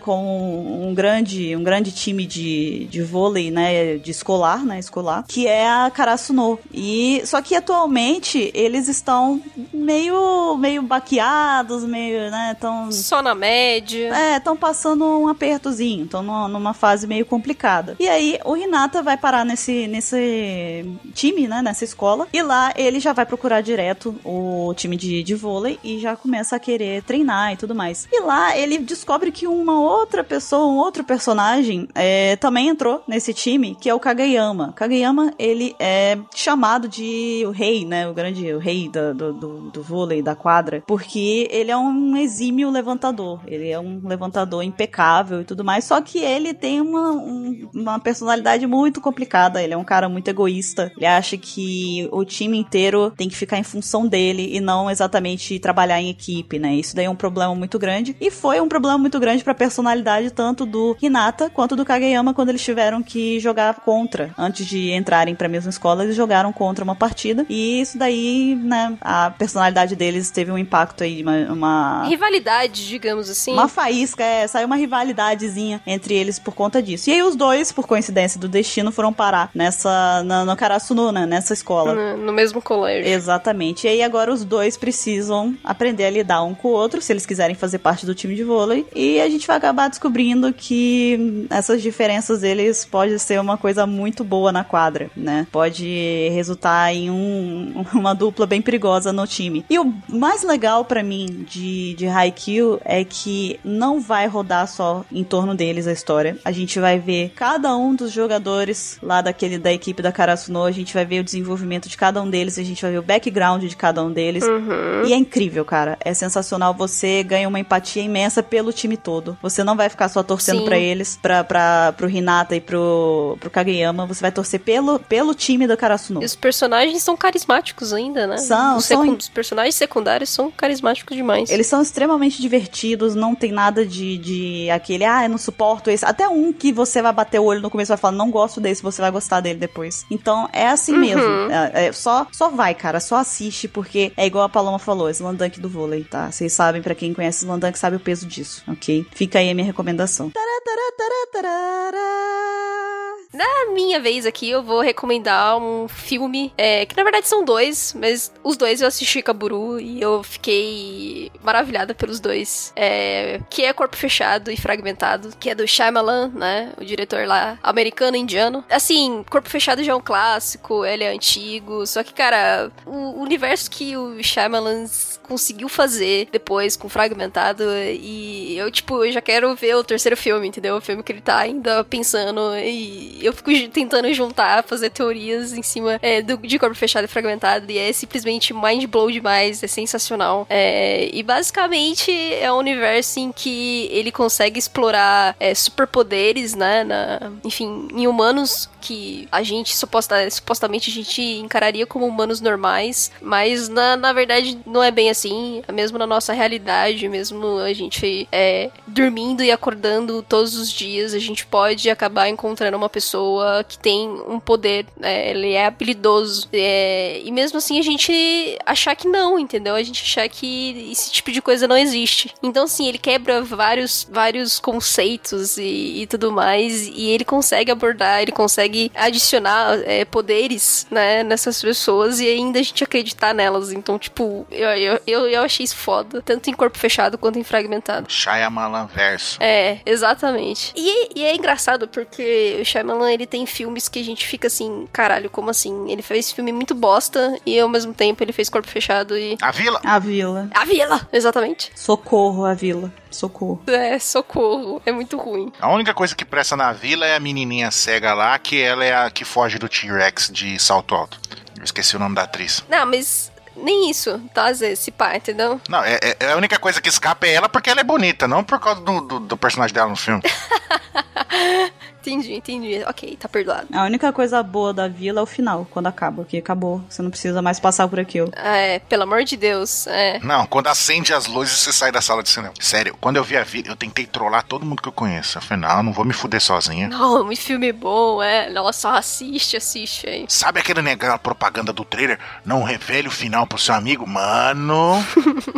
como um grande, um grande time de, de vôlei, né, de escolar, né, escolar, que é a Karasuno. E só que atualmente eles estão meio meio baqueados, meio, né, tão só na média. É, estão passando um apertozinho, estão numa fase meio complicada. E aí o Renata vai parar nesse nesse time, né, nessa escola, e lá ele já vai procurar direto o time de, de vôlei e já começa a querer treinar e tudo mais. E lá ele descobre que uma outra pessoa, um outro personagem é, também entrou nesse time, que é o Kageyama. Kageyama, ele é chamado de o rei, né? O grande o rei do, do, do, do vôlei, da quadra, porque ele é um exímio levantador. Ele é um levantador impecável e tudo mais, só que ele tem uma, um, uma personalidade muito complicada. Ele é um cara muito egoísta. Ele acha que o time inteiro tem que ficar em função dele e não exatamente trabalhar em equipe, né? Isso daí é um problema muito grande. E foi um problema muito grande pra personalidade tanto do Hinata quanto do Kageyama quando eles tiveram que jogar contra. Antes de entrarem pra mesma escola, eles jogaram contra uma partida. E isso daí, né, a personalidade deles teve um impacto aí, uma. uma rivalidade, digamos assim. Uma faísca, é, saiu uma rivalidadezinha entre eles por conta disso. E aí os dois, por coincidência do destino, foram parar nessa. Na, no Karasuno, né, nessa escola. No, no mesmo colégio. Exatamente. E aí agora os dois precisam aprender a lidar um com o outro, se eles quiserem fazer parte do time de vôlei. E a gente vai acabar descobrindo que essas diferenças deles pode ser uma coisa muito boa na quadra, né? Pode resultar em um, uma dupla bem perigosa no time. E o mais legal para mim de, de Haikyuu é que não vai rodar só em torno deles a história. A gente vai ver cada um dos jogadores lá daquele da equipe da Karasuno, a gente vai ver o desenvolvimento de cada um deles, a gente vai ver o background de cada um deles. Uhum. E é incrível, cara. É sensacional. Você ganha uma empatia imensa pelo time todo. Você não vai ficar só torcendo para eles, pra, pra, pro Hinata e pro, pro Kageyama. Você vai torcer pelo, pelo time da Karasuno. E os personagens são carismáticos ainda, né? São, os, são... os personagens secundários são carismáticos demais. Eles são extremamente divertidos, não tem nada de, de aquele, ah, eu não suporto esse. Até um que você vai bater o olho no começo e vai falar, não gosto desse, você vai gostar dele depois. Então, é assim Uhum. mesmo. É, é, só, só vai, cara, só assiste, porque é igual a Paloma falou, Slandunk do vôlei, tá? Vocês sabem, pra quem conhece Slandunk, sabe o peso disso, ok? Fica aí a minha recomendação. Na minha vez aqui, eu vou recomendar um filme, é, que na verdade são dois, mas os dois eu assisti Kaburu e eu fiquei maravilhada pelos dois. É, que é Corpo Fechado e Fragmentado, que é do Shyamalan, né? O diretor lá, americano-indiano. Assim, Corpo Fechado já é um clássico, ele é antigo, só que, cara, o universo que o Shyamalan conseguiu fazer depois com Fragmentado e eu, tipo, eu já quero ver o terceiro filme, entendeu? O filme que ele tá ainda pensando e eu fico tentando juntar, fazer teorias em cima é, do, de corpo fechado e fragmentado, e é simplesmente mind blow demais, é sensacional. É, e basicamente é um universo em que ele consegue explorar é, superpoderes, né? Na, enfim, em humanos que a gente suposta, supostamente a gente encararia como humanos normais, mas na, na verdade não é bem assim. Mesmo na nossa realidade, mesmo a gente é, dormindo e acordando todos os dias, a gente pode acabar encontrando uma pessoa que tem um poder, é, ele é habilidoso. É, e mesmo assim a gente achar que não, entendeu? A gente achar que esse tipo de coisa não existe. Então, assim, ele quebra vários, vários conceitos e, e tudo mais, e ele consegue abordar, ele consegue adicionar é, poderes, né, nessas pessoas e ainda a gente acreditar nelas. Então, tipo, eu, eu, eu, eu achei isso foda, tanto em corpo fechado quanto em fragmentado. Shyamalan verso. É, exatamente. E, e, é engraçado porque o Shyamalan, ele tem filmes que a gente fica assim, caralho, como assim? Ele fez filme muito bosta e ao mesmo tempo ele fez corpo fechado e... A Vila? A Vila. A Vila, exatamente. Socorro, a Vila. Socorro. É, socorro. É muito ruim. A única coisa que presta na vila é a menininha cega lá, que ela é a que foge do T-Rex de salto alto. Eu esqueci o nome da atriz. Não, mas nem isso, tá? Esse pá, entendeu? Não, é, é, a única coisa que escapa é ela porque ela é bonita, não por causa do, do, do personagem dela no filme. entendi, entendi. Ok, tá perdoado. A única coisa boa da vila é o final, quando acaba, porque acabou. Você não precisa mais passar por aquilo. É, pelo amor de Deus. É. Não, quando acende as luzes, você sai da sala de cinema. Sério, quando eu vi a vila, eu tentei trollar todo mundo que eu conheço. Afinal, não vou me fuder sozinha. Não, um filme bom, é. Nossa, assiste, assiste aí. Sabe aquele negócio, propaganda do trailer? Não revele o final pro seu amigo? Mano.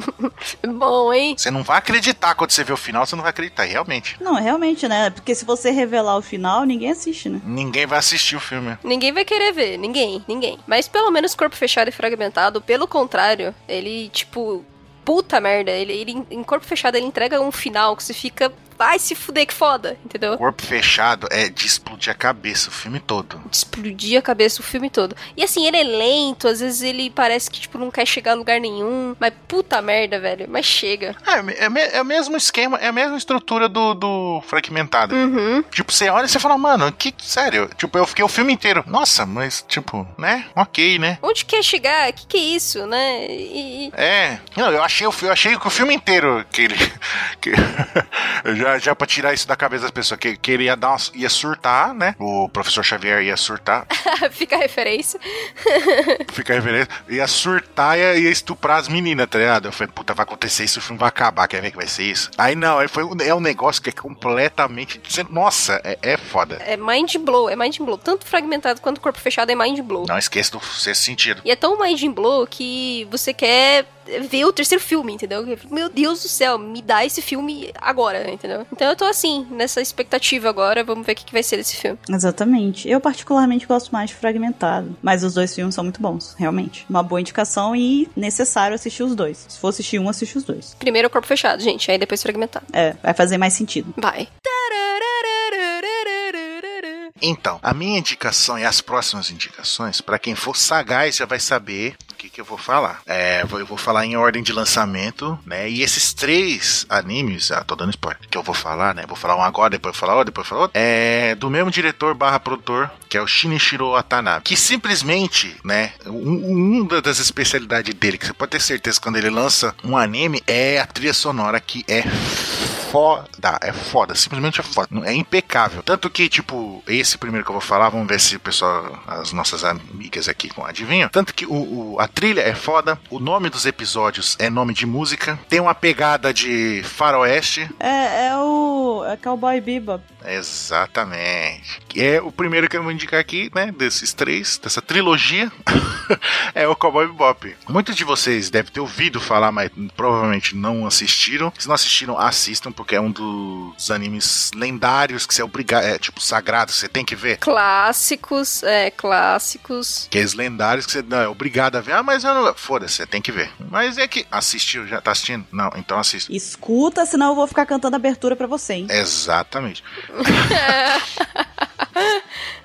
bom, hein? Você não vai acreditar quando você vê o final, você não vai acreditar, realmente. Não, realmente, né? Porque se você revelar o final, ninguém assiste, né? Ninguém vai assistir o filme. Ninguém vai querer ver, ninguém, ninguém. Mas pelo menos Corpo Fechado e Fragmentado, pelo contrário, ele, tipo, puta merda, ele, ele em Corpo Fechado ele entrega um final que você fica vai se fuder que foda, entendeu? Corpo fechado é de explodir a cabeça o filme todo. De explodir a cabeça o filme todo. E assim, ele é lento, às vezes ele parece que, tipo, não quer chegar a lugar nenhum. Mas puta merda, velho. Mas chega. É, é, é o mesmo esquema, é a mesma estrutura do, do fragmentado. Uhum. Tipo, você olha e você fala, mano, que sério? Tipo, eu fiquei o filme inteiro. Nossa, mas, tipo, né? Ok, né? Onde quer chegar? Que que é isso, né? E... É. Não, eu achei, eu achei que o filme inteiro que ele. Que, eu já, já pra tirar isso da cabeça das pessoas, que, que ele ia, dar uma, ia surtar, né? O professor Xavier ia surtar. Fica a referência. Fica a referência. Ia surtar e ia, ia estuprar as meninas, tá ligado? Eu falei, puta, vai acontecer isso, o filme vai acabar, quer ver que vai ser isso? Aí não, aí foi, é um negócio que é completamente. Nossa, é, é foda. É mind blow, é mind blow. Tanto fragmentado quanto corpo fechado é mind blow. Não esqueça do sexto sentido. E é tão mind blow que você quer ver o terceiro filme, entendeu? Meu Deus do céu, me dá esse filme agora, entendeu? Então eu tô assim, nessa expectativa agora, vamos ver o que, que vai ser desse filme. Exatamente. Eu particularmente gosto mais de Fragmentado, mas os dois filmes são muito bons, realmente. Uma boa indicação e necessário assistir os dois. Se for assistir um, assiste os dois. Primeiro o corpo fechado, gente, aí depois Fragmentado. É, vai fazer mais sentido. Vai. Então, a minha indicação e as próximas indicações, para quem for sagaz já vai saber o que, que eu vou falar. É, eu vou falar em ordem de lançamento, né? E esses três animes, ah, tô dando spoiler, que eu vou falar, né? Vou falar um agora, depois falar outro, depois falar outro. É do mesmo diretor barra produtor, que é o Shinichiro Watanabe, que simplesmente, né? Um, das especialidades dele, que você pode ter certeza quando ele lança um anime, é a trilha sonora que é foda, é foda, simplesmente é foda, é impecável. Tanto que, tipo, esse primeiro que eu vou falar, vamos ver se o pessoal, as nossas amigas aqui adivinham. Tanto que o, o, a trilha é foda, o nome dos episódios é nome de música, tem uma pegada de faroeste. É, é o é Cowboy Bebop. Exatamente. É o primeiro que eu vou indicar aqui, né, desses três, dessa trilogia, é o Cowboy Bebop. Muitos de vocês devem ter ouvido falar, mas provavelmente não assistiram. Se não assistiram, assistam, porque é um dos animes lendários que você é obrigado, é tipo sagrado, você tem que ver. Clássicos, é, clássicos. Aqueles lendários que você não, é obrigado a ver. Ah, mas eu não. Foda-se, você tem que ver. Mas é que assistiu, já tá assistindo? Não, então assista. Escuta, senão eu vou ficar cantando abertura para você, hein? Exatamente.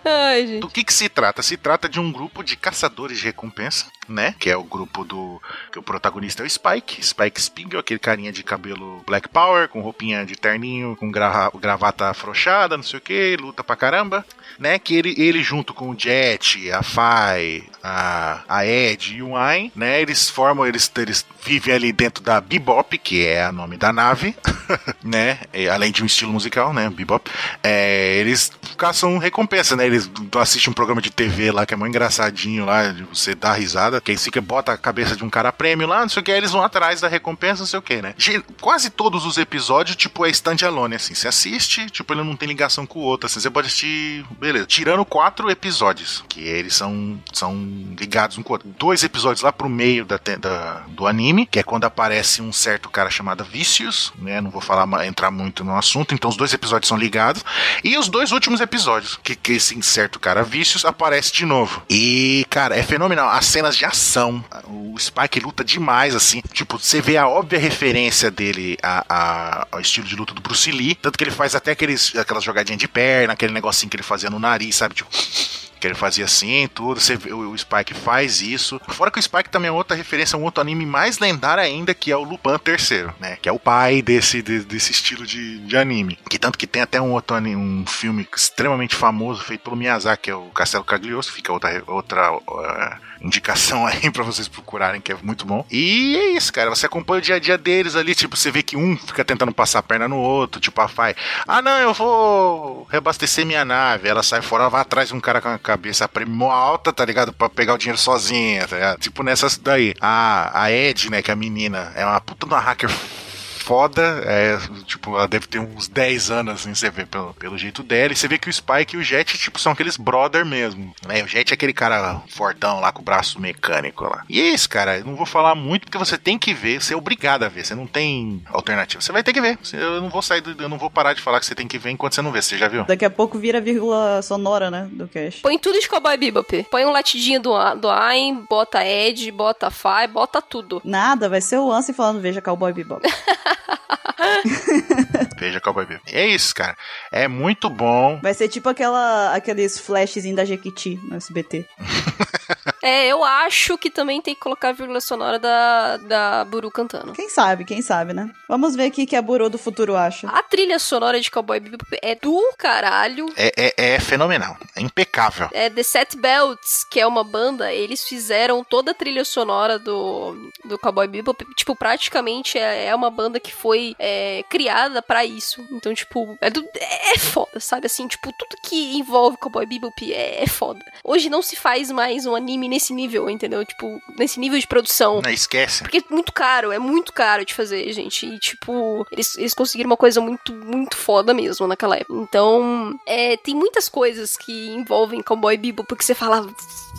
Ai, gente. Do que que se trata? Se trata de um grupo de caçadores de recompensa, né? Que é o grupo do... que o protagonista é o Spike. Spike Spiegel, aquele carinha de cabelo Black Power, com roupinha de terninho, com gra gravata afrouxada, não sei o que, luta pra caramba. Né? Que ele, ele junto com o Jet, a Fai, a, a Ed e o Ayn, né? Eles formam, eles, eles vivem ali dentro da Bebop, que é o nome da nave, né? E, além de um estilo musical, né? Bebop. É, eles caçam recompensa, né? Eles assistem um programa de TV lá que é muito engraçadinho lá, você dar risada, que aí fica, bota a cabeça de um cara prêmio lá, não sei o que, aí eles vão atrás da recompensa, não sei o que, né? Quase todos os episódios, tipo, é stand-alone, assim. Você assiste, tipo, ele não tem ligação com o outro, assim. Você pode assistir, beleza. Tirando quatro episódios, que eles são, são ligados um com o outro. Dois episódios lá pro meio da, da- do anime, que é quando aparece um certo cara chamado Vicious, né? Não vou falar, entrar muito no assunto, então os dois episódios são ligados. E os dois últimos episódios, que, que esse certo cara Vicious aparece de novo. E, cara, é fenomenal. As cenas de ação, o Spike luta demais, assim. Tipo, você vê a óbvia referência dele a- a- ao estilo de luta do Bruce Lee. Tanto que ele faz até aqueles, aquelas jogadinhas de perna, aquele negocinho que ele fazia no nariz, sabe? Tipo. Que ele fazia assim, tudo. Você vê, o, Spike faz isso. Fora que o Spike também é outra referência, um outro anime mais lendário ainda, que é o Lupin III, né? Que é o pai desse, de- desse estilo de, de anime. Que tanto que tem até um outro anime, um filme extremamente famoso feito pelo Miyazaki, que é o Castelo Cagliostro. Fica outra, outra uh, indicação aí pra vocês procurarem, que é muito bom. E é isso, cara. Você acompanha o dia a dia deles ali, tipo, você vê que um fica tentando passar a perna no outro, tipo a Fai. Ah, não, eu vou reabastecer minha nave. Ela sai fora, ela vai atrás de um cara com a cabeça prêmio alta, tá ligado? Pra pegar o dinheiro sozinha, tá ligado? Tipo nessas daí. A, a Ed, né, que é a menina, é uma puta de uma hacker foda, é, tipo, ela deve ter uns 10 anos, assim, você vê pelo, pelo jeito dela, e você vê que o Spike e o Jet, tipo, são aqueles brother mesmo, né, o Jet é aquele cara fortão lá com o braço mecânico lá. E é isso, cara, eu não vou falar muito porque você tem que ver, você é obrigado a ver, você não tem alternativa, você vai ter que ver, eu não vou sair, do, eu não vou parar de falar que você tem que ver enquanto você não vê, você já viu? Daqui a pouco vira vírgula sonora, né? Do cast. Põe tudo de Cowboy Bebop. Põe um latidinho do, do Ayn, bota Ed, bota Fai, bota tudo. Nada, vai ser o Ansem falando, veja Cowboy Bebop. Veja Cowboy Bebop. É isso, cara, é muito bom, Vai ser tipo aquela, aqueles flashzinhos da Jequiti no SBT. É, eu acho que também tem que colocar a vírgula sonora da, da Buru cantando. Quem sabe, quem sabe, né? Vamos ver o que a Burô do futuro acha. A trilha sonora de Cowboy Bebop é do caralho. é, é, é fenomenal, é impecável. É The Set Belts, que é uma banda, eles fizeram toda a trilha sonora do, do Cowboy Bebop. Tipo, praticamente é, é uma banda que foi é, criada pra isso. Então, tipo, é, do, é foda, sabe? Assim, tipo, tudo que envolve Cowboy Bebop é, é foda. Hoje não se faz mais um anime nesse nível, entendeu? Tipo, nesse nível de produção. Não esquece. Porque é muito caro, é muito caro de fazer, gente. E, tipo, eles, eles conseguiram uma coisa muito, muito foda mesmo naquela época. Então, é, tem muitas coisas que envolvem Cowboy Bebop, porque você fala,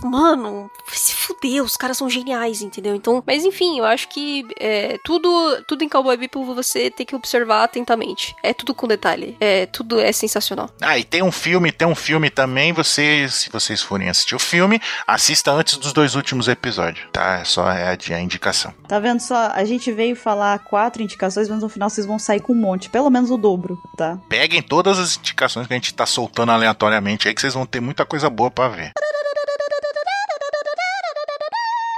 mano, vai se fuder, os caras são geniais, entendeu? Então, mas enfim, eu acho que é, tudo, tudo em Cowboy Bebop você tem que observar atentamente. É tudo com detalhe. É, tudo é sensacional. Ah, e tem um filme, tem um filme também. Vocês, se vocês forem assistir o filme, assista antes dos dois últimos episódios, tá? É só é a, a indicação. Tá vendo só? A gente veio falar quatro indicações, mas no final vocês vão sair com um monte. Pelo menos o dobro, tá? Peguem todas as indicações que a gente tá soltando aleatoriamente aí, que vocês vão ter muita coisa boa pra ver.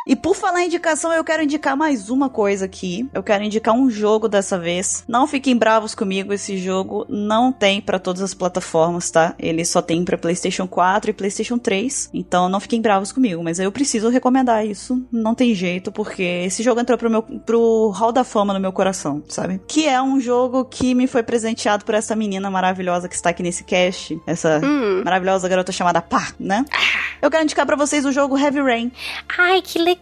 E por falar em indicação, eu quero indicar mais uma coisa aqui. Eu quero indicar um jogo dessa vez. Não fiquem bravos comigo, esse jogo não tem pra todas as plataformas, tá? Ele só tem pra PlayStation 4 e PlayStation 3. Então não fiquem bravos comigo, mas eu preciso recomendar isso. Não tem jeito, porque esse jogo entrou pro meu pro hall da fama no meu coração, sabe? Que é um jogo que me foi presenteado por essa menina maravilhosa que está aqui nesse cast, essa Hum. maravilhosa garota chamada Pá, né? Eu quero indicar pra vocês o jogo Heavy Rain, Ai, que legal!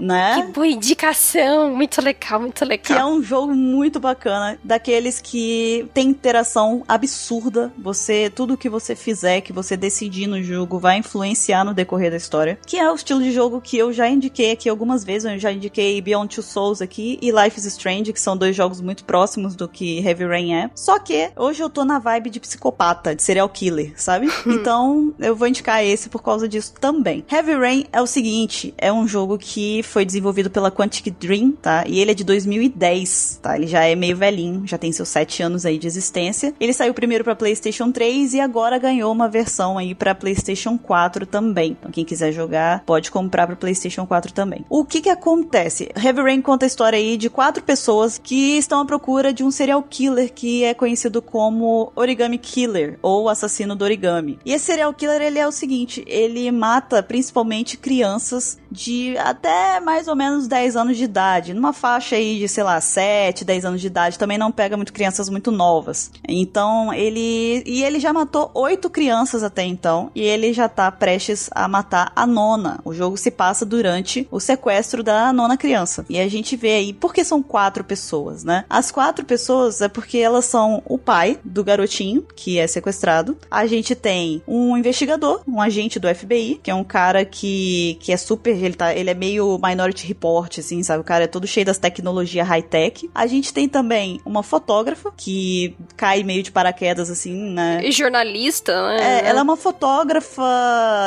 Né? Que boa indicação! Muito legal, muito legal. Que é um jogo muito bacana, daqueles que tem interação absurda. Você, tudo que você fizer, que você decidir no jogo, vai influenciar no decorrer da história. Que é o estilo de jogo que eu já indiquei aqui algumas vezes. Eu já indiquei Beyond Two Souls aqui e Life is Strange, que são dois jogos muito próximos do que Heavy Rain é. Só que hoje eu tô na vibe de psicopata, de serial killer, sabe? então eu vou indicar esse por causa disso também. Heavy Rain é o seguinte: é um jogo que foi desenvolvido pela Quantic Dream, tá? E ele é de 2010, tá? Ele já é meio velhinho, já tem seus 7 anos aí de existência. Ele saiu primeiro para PlayStation 3 e agora ganhou uma versão aí para PlayStation 4 também. Então quem quiser jogar pode comprar para PlayStation 4 também. O que que acontece? Heavy Rain conta a história aí de quatro pessoas que estão à procura de um serial killer que é conhecido como Origami Killer ou assassino do origami. E esse serial killer ele é o seguinte, ele mata principalmente crianças de até mais ou menos 10 anos de idade, numa faixa aí de, sei lá, 7, 10 anos de idade, também não pega muito crianças muito novas. Então, ele e ele já matou oito crianças até então, e ele já tá prestes a matar a nona. O jogo se passa durante o sequestro da nona criança. E a gente vê aí por que são quatro pessoas, né? As quatro pessoas é porque elas são o pai do garotinho que é sequestrado. A gente tem um investigador, um agente do FBI, que é um cara que, que é super ele, tá, ele é meio Minority Report, assim, sabe? O cara é todo cheio das tecnologias high-tech. A gente tem também uma fotógrafa que cai meio de paraquedas, assim, né? E jornalista, né? É, ela é uma fotógrafa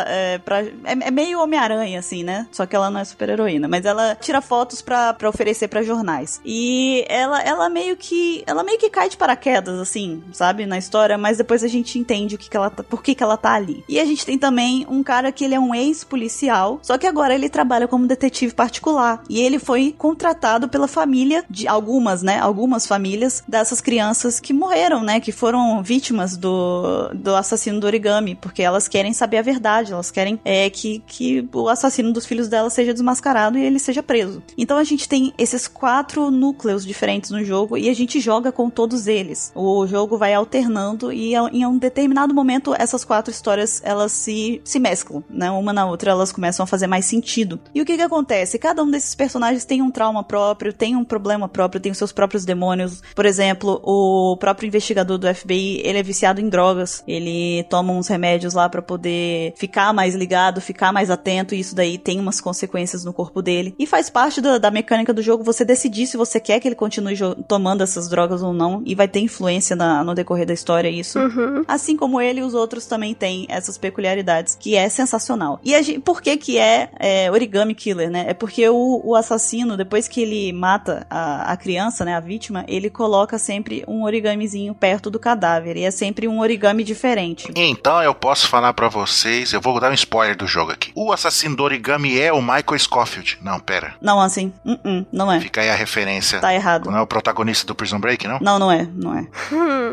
é, pra, é, é meio Homem-Aranha, assim, né? Só que ela não é super-heroína. Mas ela tira fotos pra, pra oferecer para jornais. E ela, ela meio que. Ela meio que cai de paraquedas, assim, sabe? Na história, mas depois a gente entende o que, que ela tá, por que, que ela tá ali. E a gente tem também um cara que ele é um ex-policial, só que agora ele ele trabalha como detetive particular. E ele foi contratado pela família de algumas, né? Algumas famílias dessas crianças que morreram, né? Que foram vítimas do, do assassino do origami. Porque elas querem saber a verdade. Elas querem é, que, que o assassino dos filhos delas seja desmascarado e ele seja preso. Então a gente tem esses quatro núcleos diferentes no jogo e a gente joga com todos eles. O jogo vai alternando e em um determinado momento essas quatro histórias elas se, se mesclam, né? Uma na outra elas começam a fazer mais sentido. E o que que acontece? Cada um desses personagens tem um trauma próprio, tem um problema próprio, tem os seus próprios demônios. Por exemplo, o próprio investigador do FBI, ele é viciado em drogas. Ele toma uns remédios lá para poder ficar mais ligado, ficar mais atento, e isso daí tem umas consequências no corpo dele. E faz parte da, da mecânica do jogo você decidir se você quer que ele continue tomando essas drogas ou não, e vai ter influência na, no decorrer da história isso. Uhum. Assim como ele, os outros também têm essas peculiaridades, que é sensacional. E gente, por que que é, é origami killer, né? É porque o, o assassino, depois que ele mata a, a, criança, né, a vítima, ele coloca sempre um origamizinho perto do cadáver. E é sempre um origami diferente. Então eu posso falar para vocês, eu vou dar um spoiler do jogo aqui. O assassino do origami é o Michael Scofield. Não, pera. Não, assim, uh -uh, não é. Fica aí a referência. Tá errado. Não é o protagonista do Prison Break, não? Não, não é, não é.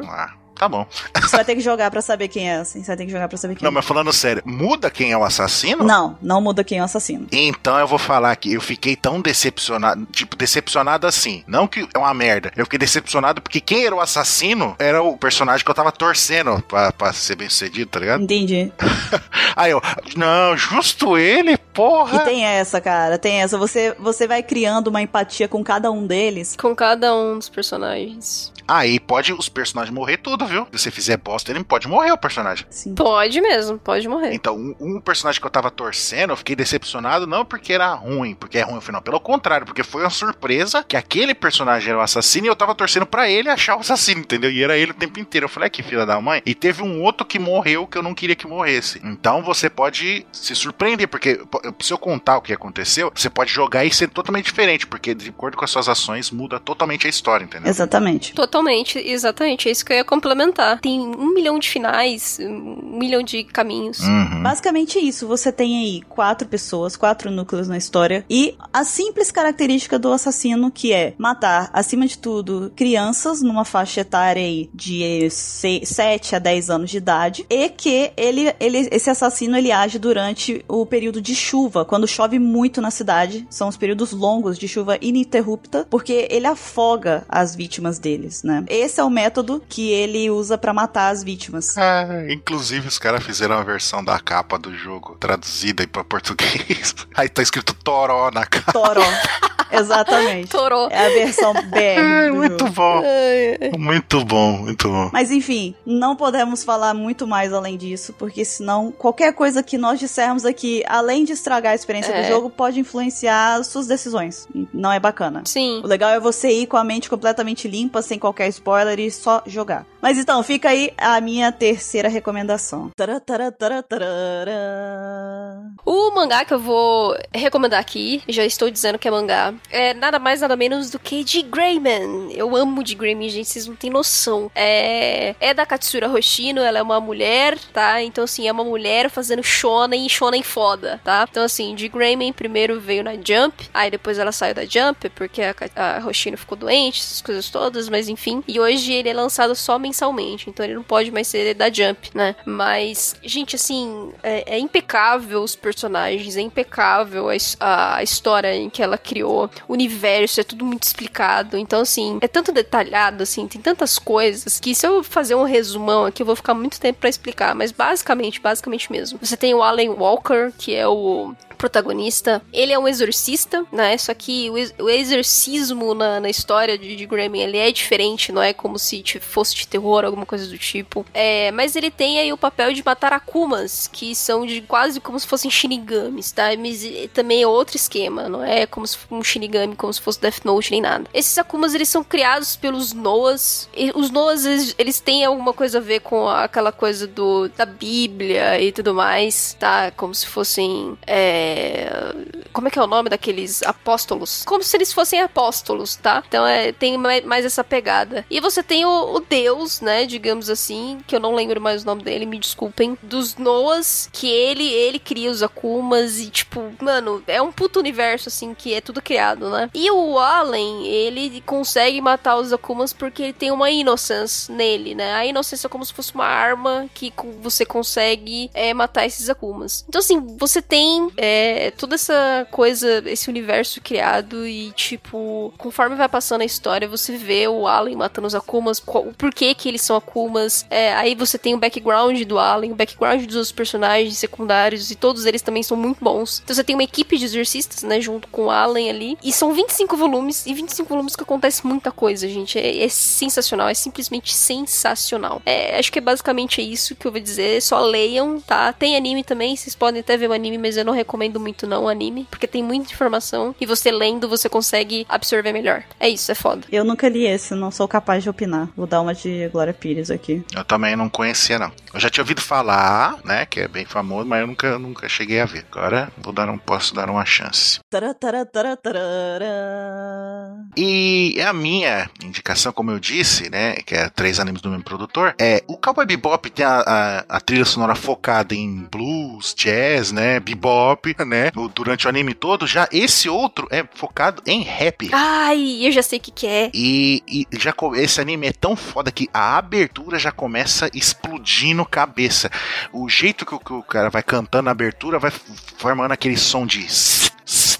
ah. Tá bom. Você vai ter que jogar para saber quem é, assim. Você vai ter que jogar pra saber quem Não, é. mas falando sério, muda quem é o assassino? Não, não muda quem é o assassino. Então eu vou falar que eu fiquei tão decepcionado, tipo, decepcionado assim. Não que é uma merda. Eu fiquei decepcionado porque quem era o assassino era o personagem que eu tava torcendo pra, pra ser bem sucedido, tá ligado? Entendi. Aí eu, não, justo ele, porra. E tem essa, cara, tem essa. Você, você vai criando uma empatia com cada um deles. Com cada um dos personagens. Aí pode os personagens morrer tudo, viu? Se você fizer bosta, ele pode morrer o personagem. Sim. Pode mesmo, pode morrer. Então, um, um, personagem que eu tava torcendo, eu fiquei decepcionado não porque era ruim, porque é ruim no final. Pelo contrário, porque foi uma surpresa que aquele personagem era o assassino e eu tava torcendo para ele achar o assassino, entendeu? E era ele o tempo inteiro. Eu falei, ah, que filha da mãe. E teve um outro que morreu que eu não queria que morresse. Então você pode se surpreender, porque se eu contar o que aconteceu, você pode jogar e ser totalmente diferente, porque de acordo com as suas ações muda totalmente a história, entendeu? Exatamente. Totalmente, exatamente. É isso que eu ia complementar. Tem um milhão de finais, um milhão de caminhos. Uhum. Basicamente isso. Você tem aí quatro pessoas, quatro núcleos na história e a simples característica do assassino que é matar, acima de tudo, crianças numa faixa etária aí de 7 a 10 anos de idade e que ele, ele, esse assassino ele age durante o período de chuva, quando chove muito na cidade. São os períodos longos de chuva ininterrupta, porque ele afoga as vítimas deles, né? Esse é o método que ele usa para matar as vítimas. É, inclusive os caras fizeram a versão da capa do jogo traduzida aí pra português. Aí tá escrito Toró na capa. Toró. Exatamente. Toró. É a versão BR. É, muito jogo. bom. Muito bom, muito bom. Mas enfim, não podemos falar muito mais além disso, porque senão qualquer coisa que nós dissermos aqui, além de estragar a experiência é. do jogo, pode influenciar suas decisões. Não é bacana. Sim. O legal é você ir com a mente completamente limpa, sem qualquer qualquer spoiler e só jogar. Mas então, fica aí a minha terceira recomendação. O mangá que eu vou recomendar aqui, já estou dizendo que é mangá, é nada mais nada menos do que de Greyman. Eu amo de Greyman, gente, vocês não têm noção. É, é da Katsura Hoshino, ela é uma mulher, tá? Então, assim, é uma mulher fazendo shonen e shonen foda, tá? Então, assim, de Greyman primeiro veio na Jump, aí depois ela saiu da Jump, porque a, a Hoshino ficou doente, essas coisas todas, mas enfim. E hoje ele é lançado só mensalmente, então ele não pode mais ser da Jump, né? Mas, gente, assim, é, é impecável os personagens, é impecável a, a, história em que ela criou, o universo, é tudo muito explicado. Então, assim, é tanto detalhado, assim, tem tantas coisas que se eu fazer um resumão aqui, eu vou ficar muito tempo para explicar. Mas basicamente, basicamente mesmo. Você tem o Alan Walker, que é o protagonista, ele é um exorcista, né? Só que o, exorcismo na, na história de, de ele é diferente, não é como se fosse de terror, alguma coisa do tipo. É, mas ele tem aí o papel de matar akumas, que são de quase como se fossem shinigamis, tá? Mas também é outro esquema, não é como se um shinigami, como se fosse Death Note nem nada. Esses akumas, eles são criados pelos Noas. Os Noas, eles, eles têm alguma coisa a ver com aquela coisa do da Bíblia e tudo mais, tá? Como se fossem é, como é que é o nome daqueles apóstolos? Como se eles fossem apóstolos, tá? Então é, tem mais essa pegada. E você tem o, o, Deus, né? Digamos assim, que eu não lembro mais o nome dele, me desculpem. Dos Noas, que ele ele cria os Akumas e, tipo, mano, é um puto universo, assim, que é tudo criado, né? E o Allen, ele consegue matar os Akumas porque ele tem uma Innocence nele, né? A Innocence é como se fosse uma arma que você consegue é, matar esses Akumas. Então, assim, você tem. É, é toda essa coisa, esse universo criado e, tipo, conforme vai passando a história, você vê o Allen matando os Akumas, o porquê que eles são Akumas. É, aí você tem o background do Allen, o background dos outros personagens secundários, e todos eles também são muito bons. Então você tem uma equipe de exorcistas, né, junto com o Allen ali. E são 25 volumes, e 25 volumes que acontece muita coisa, gente. É, é sensacional, é simplesmente sensacional. É, acho que é basicamente isso que eu vou dizer. Só leiam, tá? Tem anime também, vocês podem até ver o anime, mas eu não recomendo recomendo muito não o anime, porque tem muita informação e você lendo você consegue absorver melhor. É isso, é foda. Eu nunca li esse, não sou capaz de opinar. Vou dar uma de Glória Pires aqui. Eu também não conhecia não. Eu já tinha ouvido falar, né, que é bem famoso, mas eu nunca, nunca cheguei a ver. Agora vou dar um, posso dar uma chance. E a minha indicação, como eu disse, né, que é três animes do mesmo produtor, é o Cowboy Bebop tem a, a, a trilha sonora focada em blues, jazz, né, bebop, né? Durante o anime todo, já esse outro é focado em rap. Ai, eu já sei o que, que é. E, e, já esse anime é tão foda que a abertura já começa explodindo cabeça. O jeito que o, que o cara vai cantando na abertura vai formando aquele som de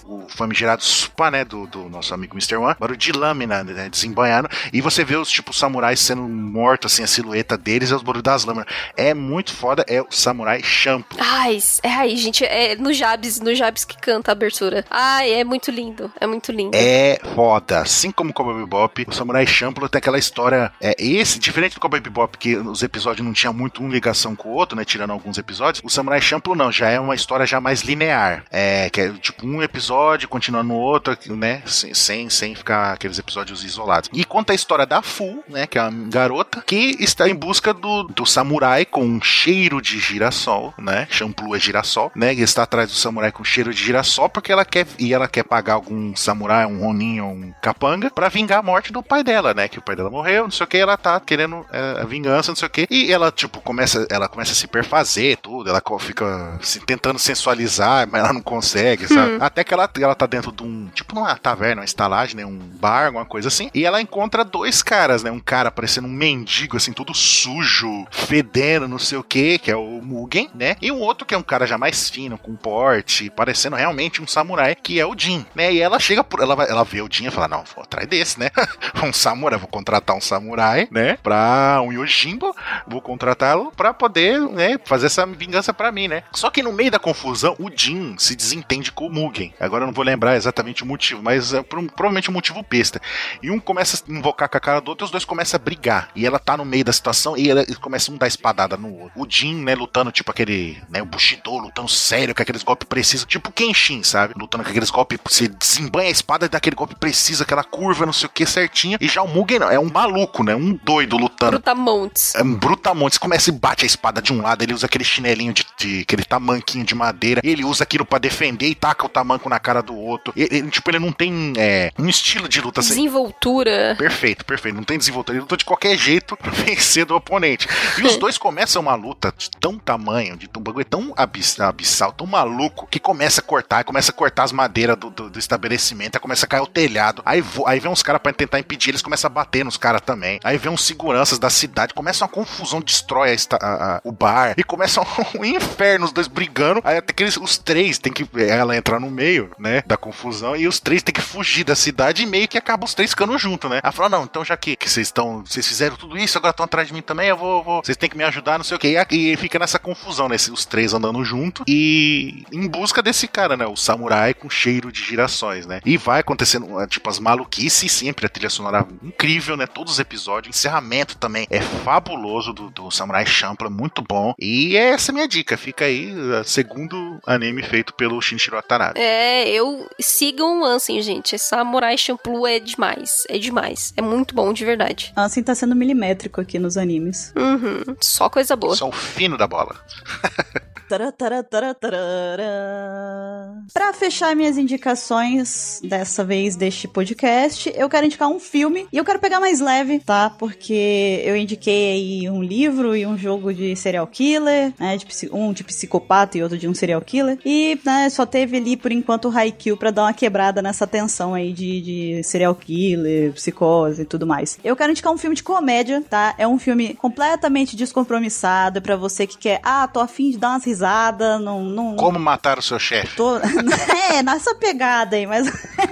o famigerado supa, né, do, do nosso amigo Mr. One, barulho de lâmina, né, desembanhando, e você vê os, tipo, samurais sendo mortos, assim, a silhueta deles é os barulhos das lâminas. É muito foda, é o Samurai Champloo. Ai, é aí, gente, é no Jabs, no Jabs que canta a abertura. Ai, é muito lindo, é muito lindo. É foda, assim como o Cowboy Bebop, o Samurai Champloo tem aquela história, é esse, diferente do Cowboy Bebop, que os episódios não tinham muito uma ligação com o outro, né, tirando alguns episódios, o Samurai Champloo não, já é uma história já mais linear, é, que é tipo um episódio episódio, continuando no outro, né? Sem, sem ficar aqueles episódios isolados. E conta a história da Fu, né? Que é a garota que está em busca do, do samurai com um cheiro de girassol, né? Shampoo é girassol, né? E está atrás do samurai com cheiro de girassol porque ela quer e ela quer pagar algum samurai, um ronin ou um capanga para vingar a morte do pai dela, né? Que o pai dela morreu, não sei o que, ela tá querendo é, a vingança, não sei o que. E ela tipo começa, ela começa a se perfazer, tudo. Ela fica se, tentando sensualizar, mas ela não consegue, sabe? Hum. Até que ela ela, ela tá dentro de um, tipo numa taverna, uma estalagem, né? Um bar, alguma coisa assim. E ela encontra dois caras, né? Um cara parecendo um mendigo, assim, todo sujo, fedendo, não sei o que, que é o Mugen, né? E um outro que é um cara já mais fino, com porte, parecendo realmente um samurai, que é o Jin, né? E ela chega por. Ela, ela vê o Jin e fala: Não, vou atrás desse, né? um samurai, vou contratar um samurai, né? Pra um Yojimbo, vou contratá-lo pra poder, né? Fazer essa vingança pra mim, né? Só que no meio da confusão, o Jin se desentende com o Mugen. Agora eu não vou lembrar exatamente o motivo, mas é provavelmente um motivo besta. E um começa a invocar com a cara do outro e os dois começam a brigar. E ela tá no meio da situação e ela começa um dar espadada no outro. O Jin, né, lutando tipo aquele, né, o Bushido, lutando sério, com aqueles golpes precisos, tipo Kenshin, sabe? Lutando com aqueles golpes, você desembanha a espada e dá aquele golpe preciso, aquela curva, não sei o que, certinha. E já o Mugen não, é um maluco, né? Um doido lutando. Brutamontes. É um brutamontes. Começa e bate a espada de um lado, ele usa aquele chinelinho de, de aquele tamanquinho de madeira, ele usa aquilo para defender e taca o tamanco na cara do outro. Ele, tipo, ele não tem é, um estilo de luta assim. Desenvoltura. Perfeito, perfeito. Não tem desenvoltura. Ele luta de qualquer jeito pra vencer do oponente. E os dois começam uma luta de tão tamanho, de um bagulho tão abissal, tão maluco, que começa a cortar, começa a cortar as madeiras do, do, do estabelecimento, começa a cair o telhado. Aí, aí vem uns caras para tentar impedir, eles começam a bater nos caras também. Aí vem uns seguranças da cidade, começa uma confusão, destrói a, a, a, o bar e começa um, um inferno, os dois brigando. Aí até que eles, os três tem que ela entrar no meio, né, da confusão e os três tem que fugir da cidade e meio que acaba os três ficando junto, né? Ela fala: "Não, então já que vocês estão, vocês fizeram tudo isso, agora estão atrás de mim também, eu vou, vocês têm que me ajudar, não sei o que". E, e fica nessa confusão, né, os três andando junto e em busca desse cara, né, o samurai com cheiro de girassóis, né? E vai acontecendo, tipo, as maluquices sempre, a trilha sonora incrível, né? Todos os episódios, o encerramento também é fabuloso do, do Samurai Champloo, muito bom. E essa é a minha dica, fica aí, segundo anime feito pelo Shinichiro Watanabe. É, eu sigam o Ansem, gente. Samurai Champloo é demais, é demais. É muito bom, de verdade. Ansem tá sendo milimétrico aqui nos animes. Uhum, só coisa boa. Só o fino da bola. Para fechar minhas indicações dessa vez deste podcast, eu quero indicar um filme e eu quero pegar mais leve, tá? Porque eu indiquei aí um livro e um jogo de serial killer, né? De, um de psicopata e outro de um serial killer. E né, só teve ali por enquanto o Haikyuu pra dar uma quebrada nessa tensão aí de, de serial killer, psicose e tudo mais. Eu quero indicar um filme de comédia, tá? É um filme completamente descompromissado para você que quer, ah, tô afim de dar umas risada, não, não... Como matar o seu chefe. Tô... é, nessa pegada aí, mas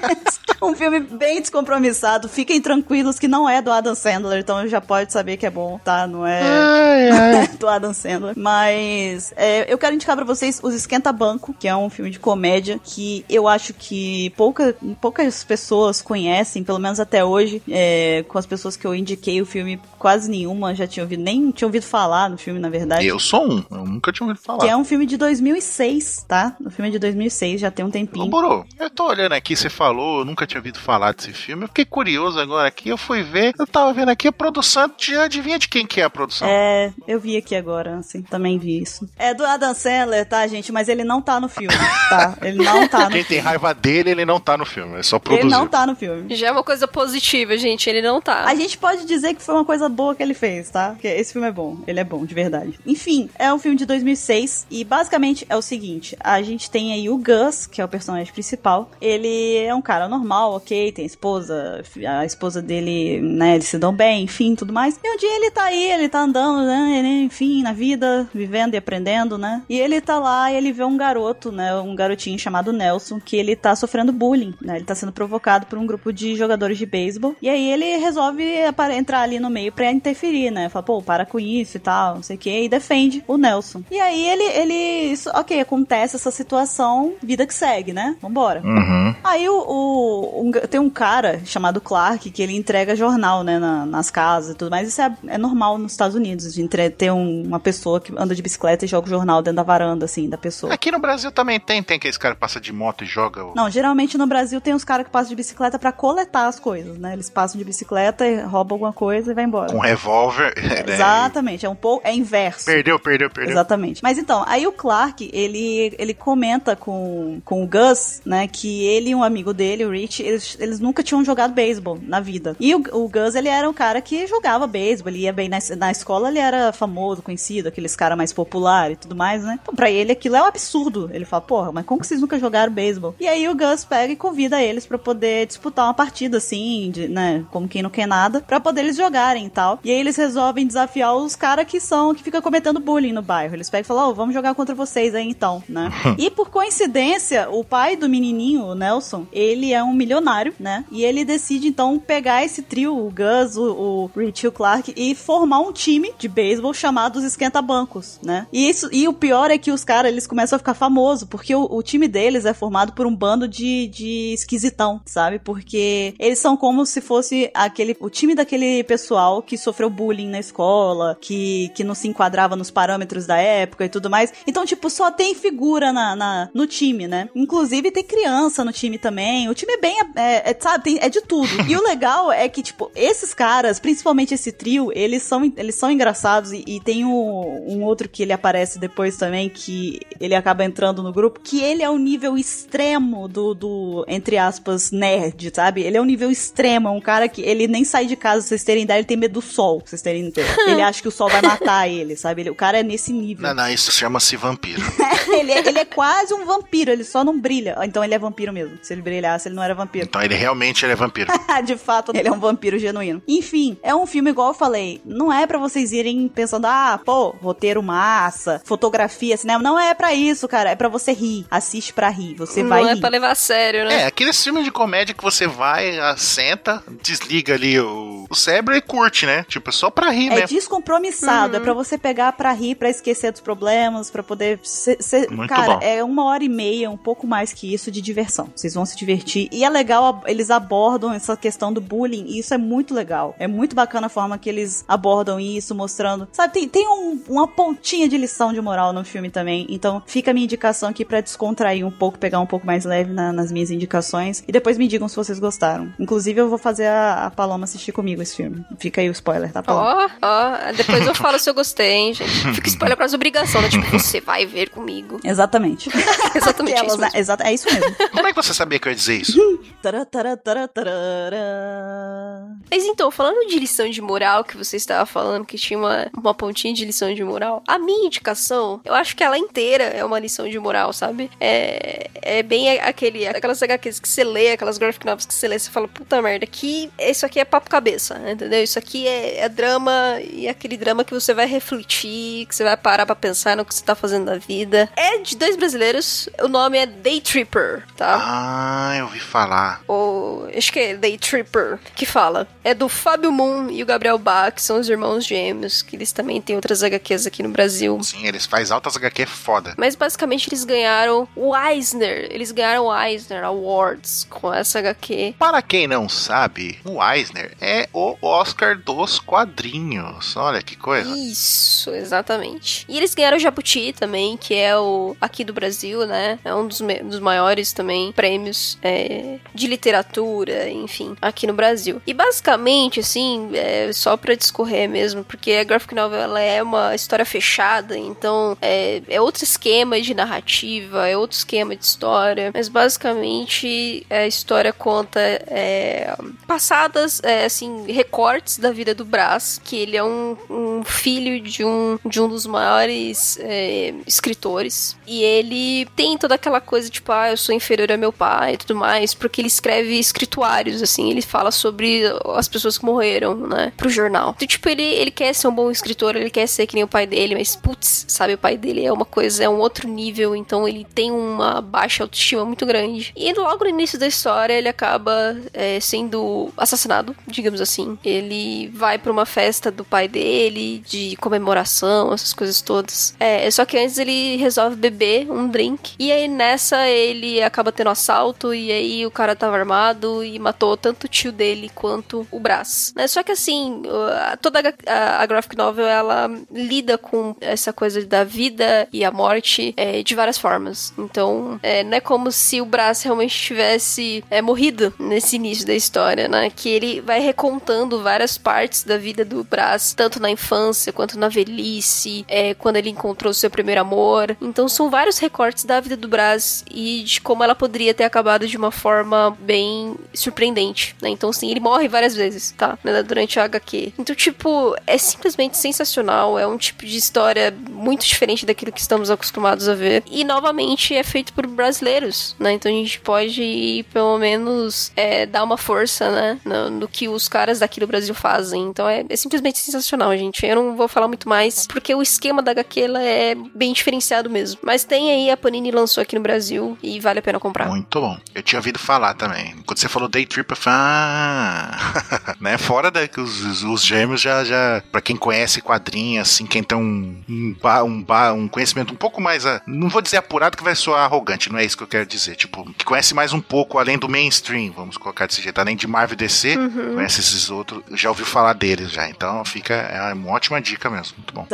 um filme bem descompromissado. Fiquem tranquilos que não é do Adam Sandler, então já pode saber que é bom, tá? Não é ai, ai. do Adam Sandler. Mas é, eu quero indicar pra vocês Os Esquenta Banco, que é um filme de comédia que eu acho que pouca, poucas pessoas conhecem, pelo menos até hoje. É, com as pessoas que eu indiquei o filme, quase nenhuma já tinha ouvido, nem tinha ouvido falar no filme, na verdade. Eu sou um, eu nunca tinha ouvido falar. Que é um filme de 2006, tá? O filme é de 2006, já tem um tempinho. Ô, Boro, eu tô olhando aqui, você falou, eu nunca tinha ouvido falar desse filme. Eu fiquei curioso agora aqui, eu fui ver, eu tava vendo aqui a produção, já adivinha de quem que é a produção? É, eu vi aqui agora, assim, também vi isso. É do Adam Sandler, tá, gente? Mas ele não tá no filme, tá? Ele não tá no Quem filme. tem raiva dele, ele não tá no filme, é só produzir. Ele não tá no filme. Já é uma coisa positiva, gente, ele não tá. A gente pode dizer que foi uma coisa boa que ele fez, tá? Porque esse filme é bom, ele é bom, de verdade. Enfim, é um filme de 2006 e basicamente é o seguinte, a gente tem aí o Gus, que é o personagem principal, ele é um cara normal, ok, tem esposa, a esposa dele, né, eles se dão bem, enfim, tudo mais. E um dia ele tá aí, ele tá andando, né, enfim, na vida, vivendo e aprendendo, né? E ele tá lá e ele vê um garoto, né, um garotinho chamado Nelson, que ele tá sofrendo bullying, né? Ele tá sendo provocado por um grupo de jogadores de beisebol. E aí ele resolve entrar ali no meio pra interferir, né? Fala, pô, para com isso e tal, não sei o que, e defende o Nelson. E aí ele, ele, ok, acontece essa situação, vida que segue, né? Vambora. Uhum. Aí o, o um, tem um cara chamado Clark que ele entrega jornal, né, na, nas casas e tudo mais. Isso é, é normal nos Estados Unidos, de entre, ter um, uma pessoa que anda de bicicleta e joga o jornal dentro da varanda, assim, da pessoa. Aqui no Brasil também tem, tem aqueles caras que passam de moto e joga. O... Não, geralmente no Brasil tem os caras que passam de bicicleta para coletar as coisas, né? Eles passam de bicicleta roubam alguma coisa e vai embora. Com revólver. Né? Exatamente, é um pouco. É inverso. Perdeu, perdeu, perdeu. Exatamente. Mas então, aí o Clark, ele, ele comenta com, com o Gus, né, que ele e um amigo dele, o Rich, eles, eles nunca tinham jogado beisebol na vida. E o, o Gus, ele era um cara que jogava beisebol, ele ia bem na, na escola, ele era famoso, conhecido, aqueles caras mais populares e tudo mais, né? Então, pra ele aquilo é um absurdo. Ele fala, porra, mas como que vocês nunca jogaram beisebol? E aí o Gus pega e convida eles para poder disputar uma partida, assim, de, né, como quem não quer nada, para poder eles jogarem e tal. E aí eles resolvem desafiar os caras que são, que ficam cometendo bullying no bairro. Eles pegam e falam, oh, vamos jogar contra vocês aí então, né? e por coincidência, o pai do menininho, o Nelson, ele é um milionário, né? E ele decide então pegar esse trio, o Gus, o, o Rich e o Clark, e formar um time de beisebol chamado os Esquenta-Bancos, né? E, isso, e o pior é que os caras, eles começam a ficar famosos, porque o, o, time deles é formado por um bando de, de esquisitão, sabe? Porque eles são como se fosse aquele, o time daquele pessoal que sofreu bullying na escola, que, que não se enquadrava nos parâmetros da época e tudo mais. Então, tipo, só tem figura na, na no time, né? Inclusive tem criança no time também. O time é bem, é, é, sabe, tem, é de tudo. E o legal é que, tipo, esses caras, principalmente esse trio, eles são, eles são engraçados e, e tem um, um outro que ele aparece depois também, que ele acaba entrando no grupo, que ele é o nível extremo do, do entre aspas, nerd, sabe? Ele é um nível extremo, é um cara que ele nem sai de casa, vocês terem ideia, ele tem medo do sol, vocês terem ideia. ele acha que o sol vai matar ele, sabe? Ele, o cara é nesse nível. Não, não, isso chama-se vampiro. ele, é, ele é quase um vampiro, ele só não brilha. Então ele é vampiro mesmo. Se ele brilhasse, ele não era vampiro. Então ele realmente ele é vampiro. de fato, ele é um vampiro genuíno. Enfim, é um filme igual eu falei, não é para vocês irem pensando, ah, pô, roteiro massa, fotografia, cinema. Não é para isso, cara. É para você rir. Assiste para rir. Você vai Não é pra levar a sério, né? É, aquele filme de comédia que você vai, senta, desliga ali o, o cérebro e curte, né? Tipo, só pra rir, é né? descompromissado. Uhum. É para você pegar pra rir, pra esquecer dos problemas, pra poder ser. ser- Muito cara, bom. é uma hora e meia, um pouco mais que isso de diversão. Vocês vão se divertir. E é legal, eles abordam essa questão do bullying. E isso é muito legal. É muito bacana a forma que eles abordam isso, mostrando. Sabe, tem, tem um- uma pontinha de lição de moral no filme também. Então fica a minha indicação aqui pra descontrair um pouco, pegar um pouco mais leve na- nas minhas indicações. E depois me digam se vocês gostaram. Inclusive, eu vou fazer a, a Paloma assistir comigo esse filme. Fica aí o spoiler, tá, Paloma? Ó, ó, depois eu falo se eu gostei, hein, gente. Fica spoiler com as obrigações, né? Tipo, você vai ver comigo. Exatamente. Exatamente Aquelas, isso né? Exato, é isso mesmo. Como é que você sabia que eu ia dizer isso? Mas então, falando de lição de moral, que você estava falando que tinha uma, uma pontinha de lição de moral, a minha indicação, eu acho que ela inteira é uma lição de moral, sabe? É, é bem aquele, aquelas HQs que você lê, aquelas graphic novels que você lê, você fala, puta merda, que isso aqui é papo cabeça, entendeu? Isso aqui é, é drama e é aquele drama que você vai refletir, que você vai parar pra pensar no que você tá fazendo na vida. É de dois brasileiros, o nome é Day Tripper, tá? Ah, eu ouvi falar. o acho que é Day Tripper que fala. É do Fábio Moon e o Gabriel Bach, que são os irmãos gêmeos, que eles também têm outras HQs aqui no Brasil. Sim, eles fazem altas HQ foda. Mas basicamente eles ganharam o Eisner, eles ganharam o Eisner Awards com essa HQ. Para quem não sabe, o Eisner é o Oscar dos quadrinhos. Olha que coisa. Isso, exatamente. E eles ganharam o Jabuti também, que é o aqui do Brasil, né? É um dos, dos maiores também prêmios é, de literatura, enfim, aqui no Brasil. E basicamente, assim, é, só pra discorrer mesmo, porque a graphic novel ela é uma história fechada, então é, é outro esquema de narrativa, é outro esquema de história, mas basicamente a história conta é, passadas, é, assim, recortes da vida do Brás, que ele é um, um filho de um, de um dos maiores é, escritores, e ele tem toda aquela coisa, tipo, ah, eu sou inferior a meu pai e tudo mais, porque ele escreve escrituários, assim, ele fala sobre as pessoas que morreram, né, pro jornal. Então, tipo, ele, ele quer ser um bom escritor, ele quer ser que nem o pai dele, mas, putz, sabe, o pai dele é uma coisa, é um outro nível, então ele tem uma baixa autoestima muito grande. E logo no início da história, ele acaba é, sendo assassinado, digamos assim. Ele vai pra uma festa do pai dele, de comemoração, essas coisas todas. É, só que antes ele resolve beber um drink. E aí nessa ele acaba tendo assalto, e aí o cara tava armado e matou tanto o tio dele quanto o Brás. Né? Só que assim, toda a- a graphic novel ela lida com essa coisa da vida e a morte é, de várias formas. Então, é, não é como se o Brás realmente tivesse é, morrido nesse início da história, né? Que ele vai recontando várias partes da vida do Brás, tanto na infância quanto na velhice, é, quando ele encontrou seu primeiro amor. Então, são vários recortes da vida do Brás e de como ela poderia ter acabado de uma forma bem surpreendente, né? Então, sim, ele morre várias vezes, tá? Né, Durante a HQ. Então, tipo, é simplesmente sensacional. É um tipo de história muito diferente daquilo que estamos acostumados a ver. E novamente é feito por né? Então a gente pode pelo menos é, dar uma força, né? No, no, que os caras daqui do Brasil fazem. Então é, é, simplesmente sensacional, gente. Eu não vou falar muito mais, porque o esquema da HQ é bem diferenciado mesmo. Mas tem aí, a Panini lançou aqui no Brasil e vale a pena comprar. Muito bom. Eu tinha ouvido falar também. Quando você falou Day Trip, eu falei, ah, né? Fora da, os, os gêmeos já, já, pra quem conhece quadrinhos, assim, quem tem um, um, um, um conhecimento um pouco mais, não vou dizer apurado que vai soar arrogante, não é isso que eu quero dizer. Tipo, que conhece mais um pouco além do mainstream, vamos colocar desse jeito, além de Marvel DC, uhum. conhece esses outros, já ouviu falar deles já. Então fica, é uma ótima dica mesmo, muito bom.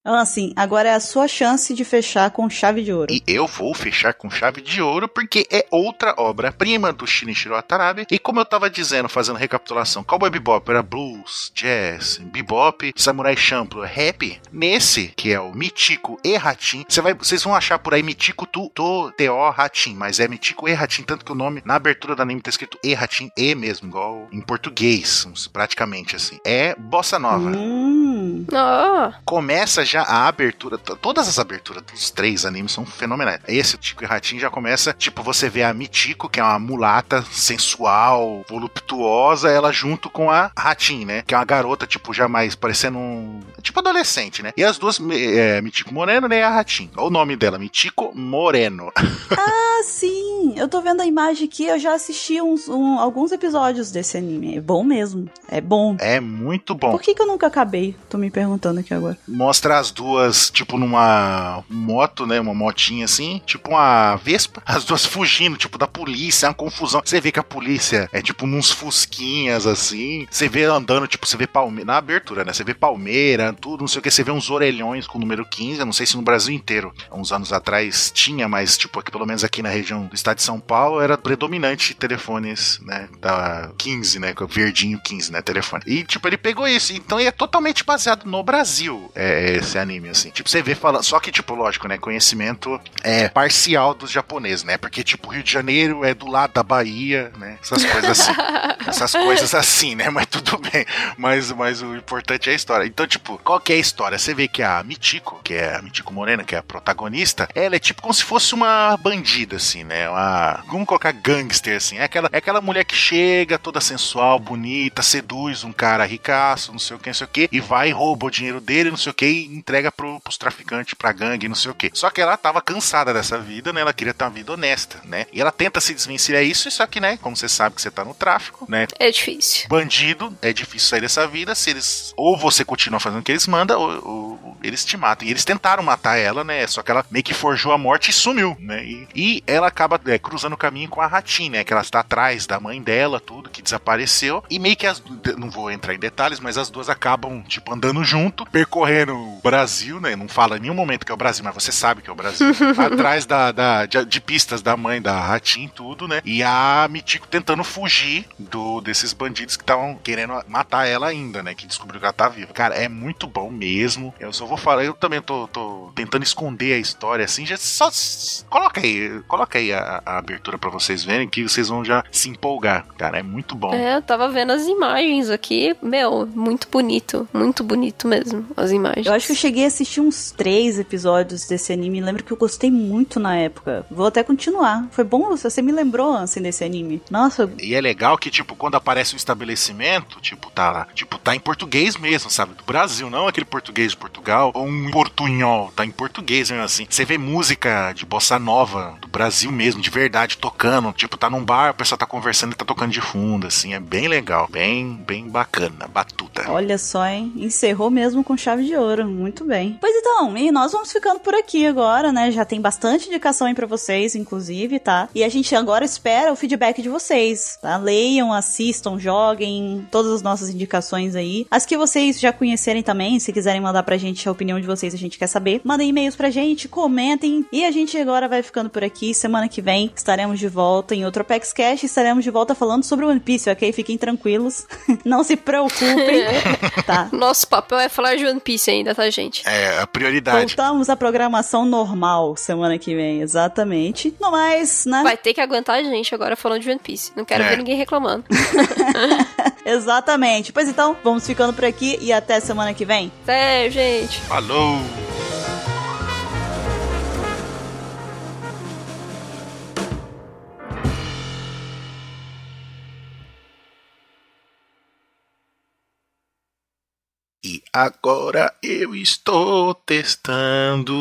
Então, assim, agora é a sua chance de fechar com chave de ouro. E eu vou fechar com chave de ouro porque é outra obra-prima do Shinichiro Watanabe. E como eu tava dizendo, fazendo recapitulação, Cowboy Bebop era blues, jazz, bebop, samurai champloo, rap. Nesse, que é o Mitico e Ratin, você vai, vocês vão achar por aí Mitico tu, to, T-O, Ratin, mas é Mitico e Ratin, tanto que o nome na abertura do anime tá escrito e Ratin, e mesmo, igual em português, praticamente assim. É bossa nova. Hum. Oh. Começa já a abertura, todas as aberturas dos três animes são fenomenais. Esse, o Tico e Ratin, já começa, tipo, você vê a Mitiko, que é uma mulata sensual, voluptuosa, ela junto com a Ratin, né? Que é uma garota, tipo, já mais parecendo um. Tipo adolescente, né? E as duas, é, Mitiko Moreno né, e a Ratin. Olha o nome dela, Mitiko Moreno. ah, sim! Eu tô vendo a imagem aqui, eu já assisti uns, um, alguns episódios desse anime. É bom mesmo. É bom. É muito bom. Por que, que eu nunca acabei? Tô me perguntando aqui agora. Mostra as duas, tipo, numa moto, né? Uma motinha assim, tipo uma Vespa. As duas fugindo, tipo, da polícia, é uma confusão. Você vê que a polícia é tipo uns fusquinhas assim. Você vê andando, tipo, você vê palmeira. Na abertura, né? Você vê palmeira, tudo, não sei o que. Você vê uns orelhões com o número 15. Eu não sei se no Brasil inteiro, uns anos atrás, tinha, mas, tipo, aqui, pelo menos aqui na região do estado de São Paulo, era predominante telefones, né? Da 15, né? Verdinho 15, né? Telefone. E, tipo, ele pegou isso. Então ele é totalmente baseado no Brasil, é, esse anime, assim. Tipo, você vê falando. Só que, tipo, lógico, né? Conhecimento é parcial dos japoneses, né? Porque, tipo, Rio de Janeiro é do lado da Bahia, né? Essas coisas assim. Essas coisas assim, né? Mas tudo bem. Mas, mas o importante é a história. Então, tipo, qual que é a história? Você vê que a Mitiko, que é a Mitiko Morena, que é a protagonista, ela é tipo como se fosse uma bandida, assim, né? Uma. Vamos colocar gangster, assim. É aquela, é aquela mulher que chega toda sensual, bonita, seduz um cara ricaço, não sei o que, não sei o que, e vai, rouba o dinheiro dele, não sei o que, e entrega pro, pros traficantes, pra gangue, não sei o que. Só que ela tava cansada dessa vida, né? Ela queria ter uma vida honesta, né? E ela tenta se desvencilhar isso, só que, né? Como você sabe que você tá no tráfico, né? É difícil. Bandido, é difícil sair dessa vida. Se eles. Ou você continua fazendo o que eles mandam, ou, ou eles te matam. E eles tentaram matar ela, né? Só que ela meio que forjou a morte e sumiu, né? E, e ela acaba é, cruzando o caminho com a Ratin, né? Que ela está atrás da mãe dela, tudo, que desapareceu. E meio que as. Não vou entrar em detalhes, mas as duas acabam, tipo, andando junto, percorrendo o Brasil, né? Não fala em nenhum momento que é o Brasil, mas você sabe que é o Brasil. atrás da, da de, de, pistas da mãe da Ratin, tudo, né? E a Mitiko tentando fugir do desses bandidos que estavam querendo matar ela ainda, né? Que descobriu que ela tá viva. Cara, é muito bom mesmo. Eu só vou falar, eu também tô, tô tentando esconder a história assim. Já só coloca aí, coloca aí a, a abertura para vocês verem que vocês vão já se empolgar. Cara, é muito bom. É, eu tava vendo as imagens aqui. Meu, muito bonito. Muito bonito mesmo, as imagens. Eu acho que eu cheguei a assistir uns três episódios desse anime. Lembro que eu gostei muito na época. Vou até continuar. Foi bom, você me lembrou assim desse anime. Nossa. E é legal que, tipo, quando aparece um estabelecimento, tipo, tá, tipo, tá em português mesmo, sabe? Do Brasil, não aquele português de Portugal, ou um portunhol, tá em português mesmo assim. Você vê música de bossa nova do Brasil mesmo, de verdade, tocando. Tipo, tá num bar, a pessoa tá conversando e tá tocando de fundo, assim. É bem legal, bem, bem bacana. Batuta. Olha só, hein? Encerrou mesmo com chave de ouro. Muito bem. Pois então, e nós vamos ficando por aqui agora, né? Já tem bastante indicação aí pra vocês, inclusive, tá? E a gente agora espera o feedback de vocês, tá? Leiam, assistam, joguem, todas as nossas indicações aí. As que vocês já conhecerem também, se quiserem mandar pra gente a opinião de vocês, a gente quer saber. Mandem e-mails pra gente, comentem. E a gente agora vai ficando por aqui. Semana que vem estaremos de volta em outro Apex Cash. Estaremos de volta falando sobre One Piece, ok? Fiquem tranquilos. Não se preocupem, tá? Nosso papel papel é falar de One Piece ainda, tá, gente? É, a prioridade. Voltamos à programação normal semana que vem, exatamente. No mais, né? Vai ter que aguentar a gente agora falando de One Piece. Não quero É. ver ninguém reclamando. Exatamente. Pois então, vamos ficando por aqui e até semana que vem. Até, gente. Falou! Agora eu estou testando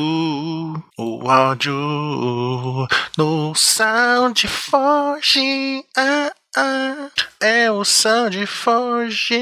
o áudio no SoundForge. Ah, ah, é o SoundForge.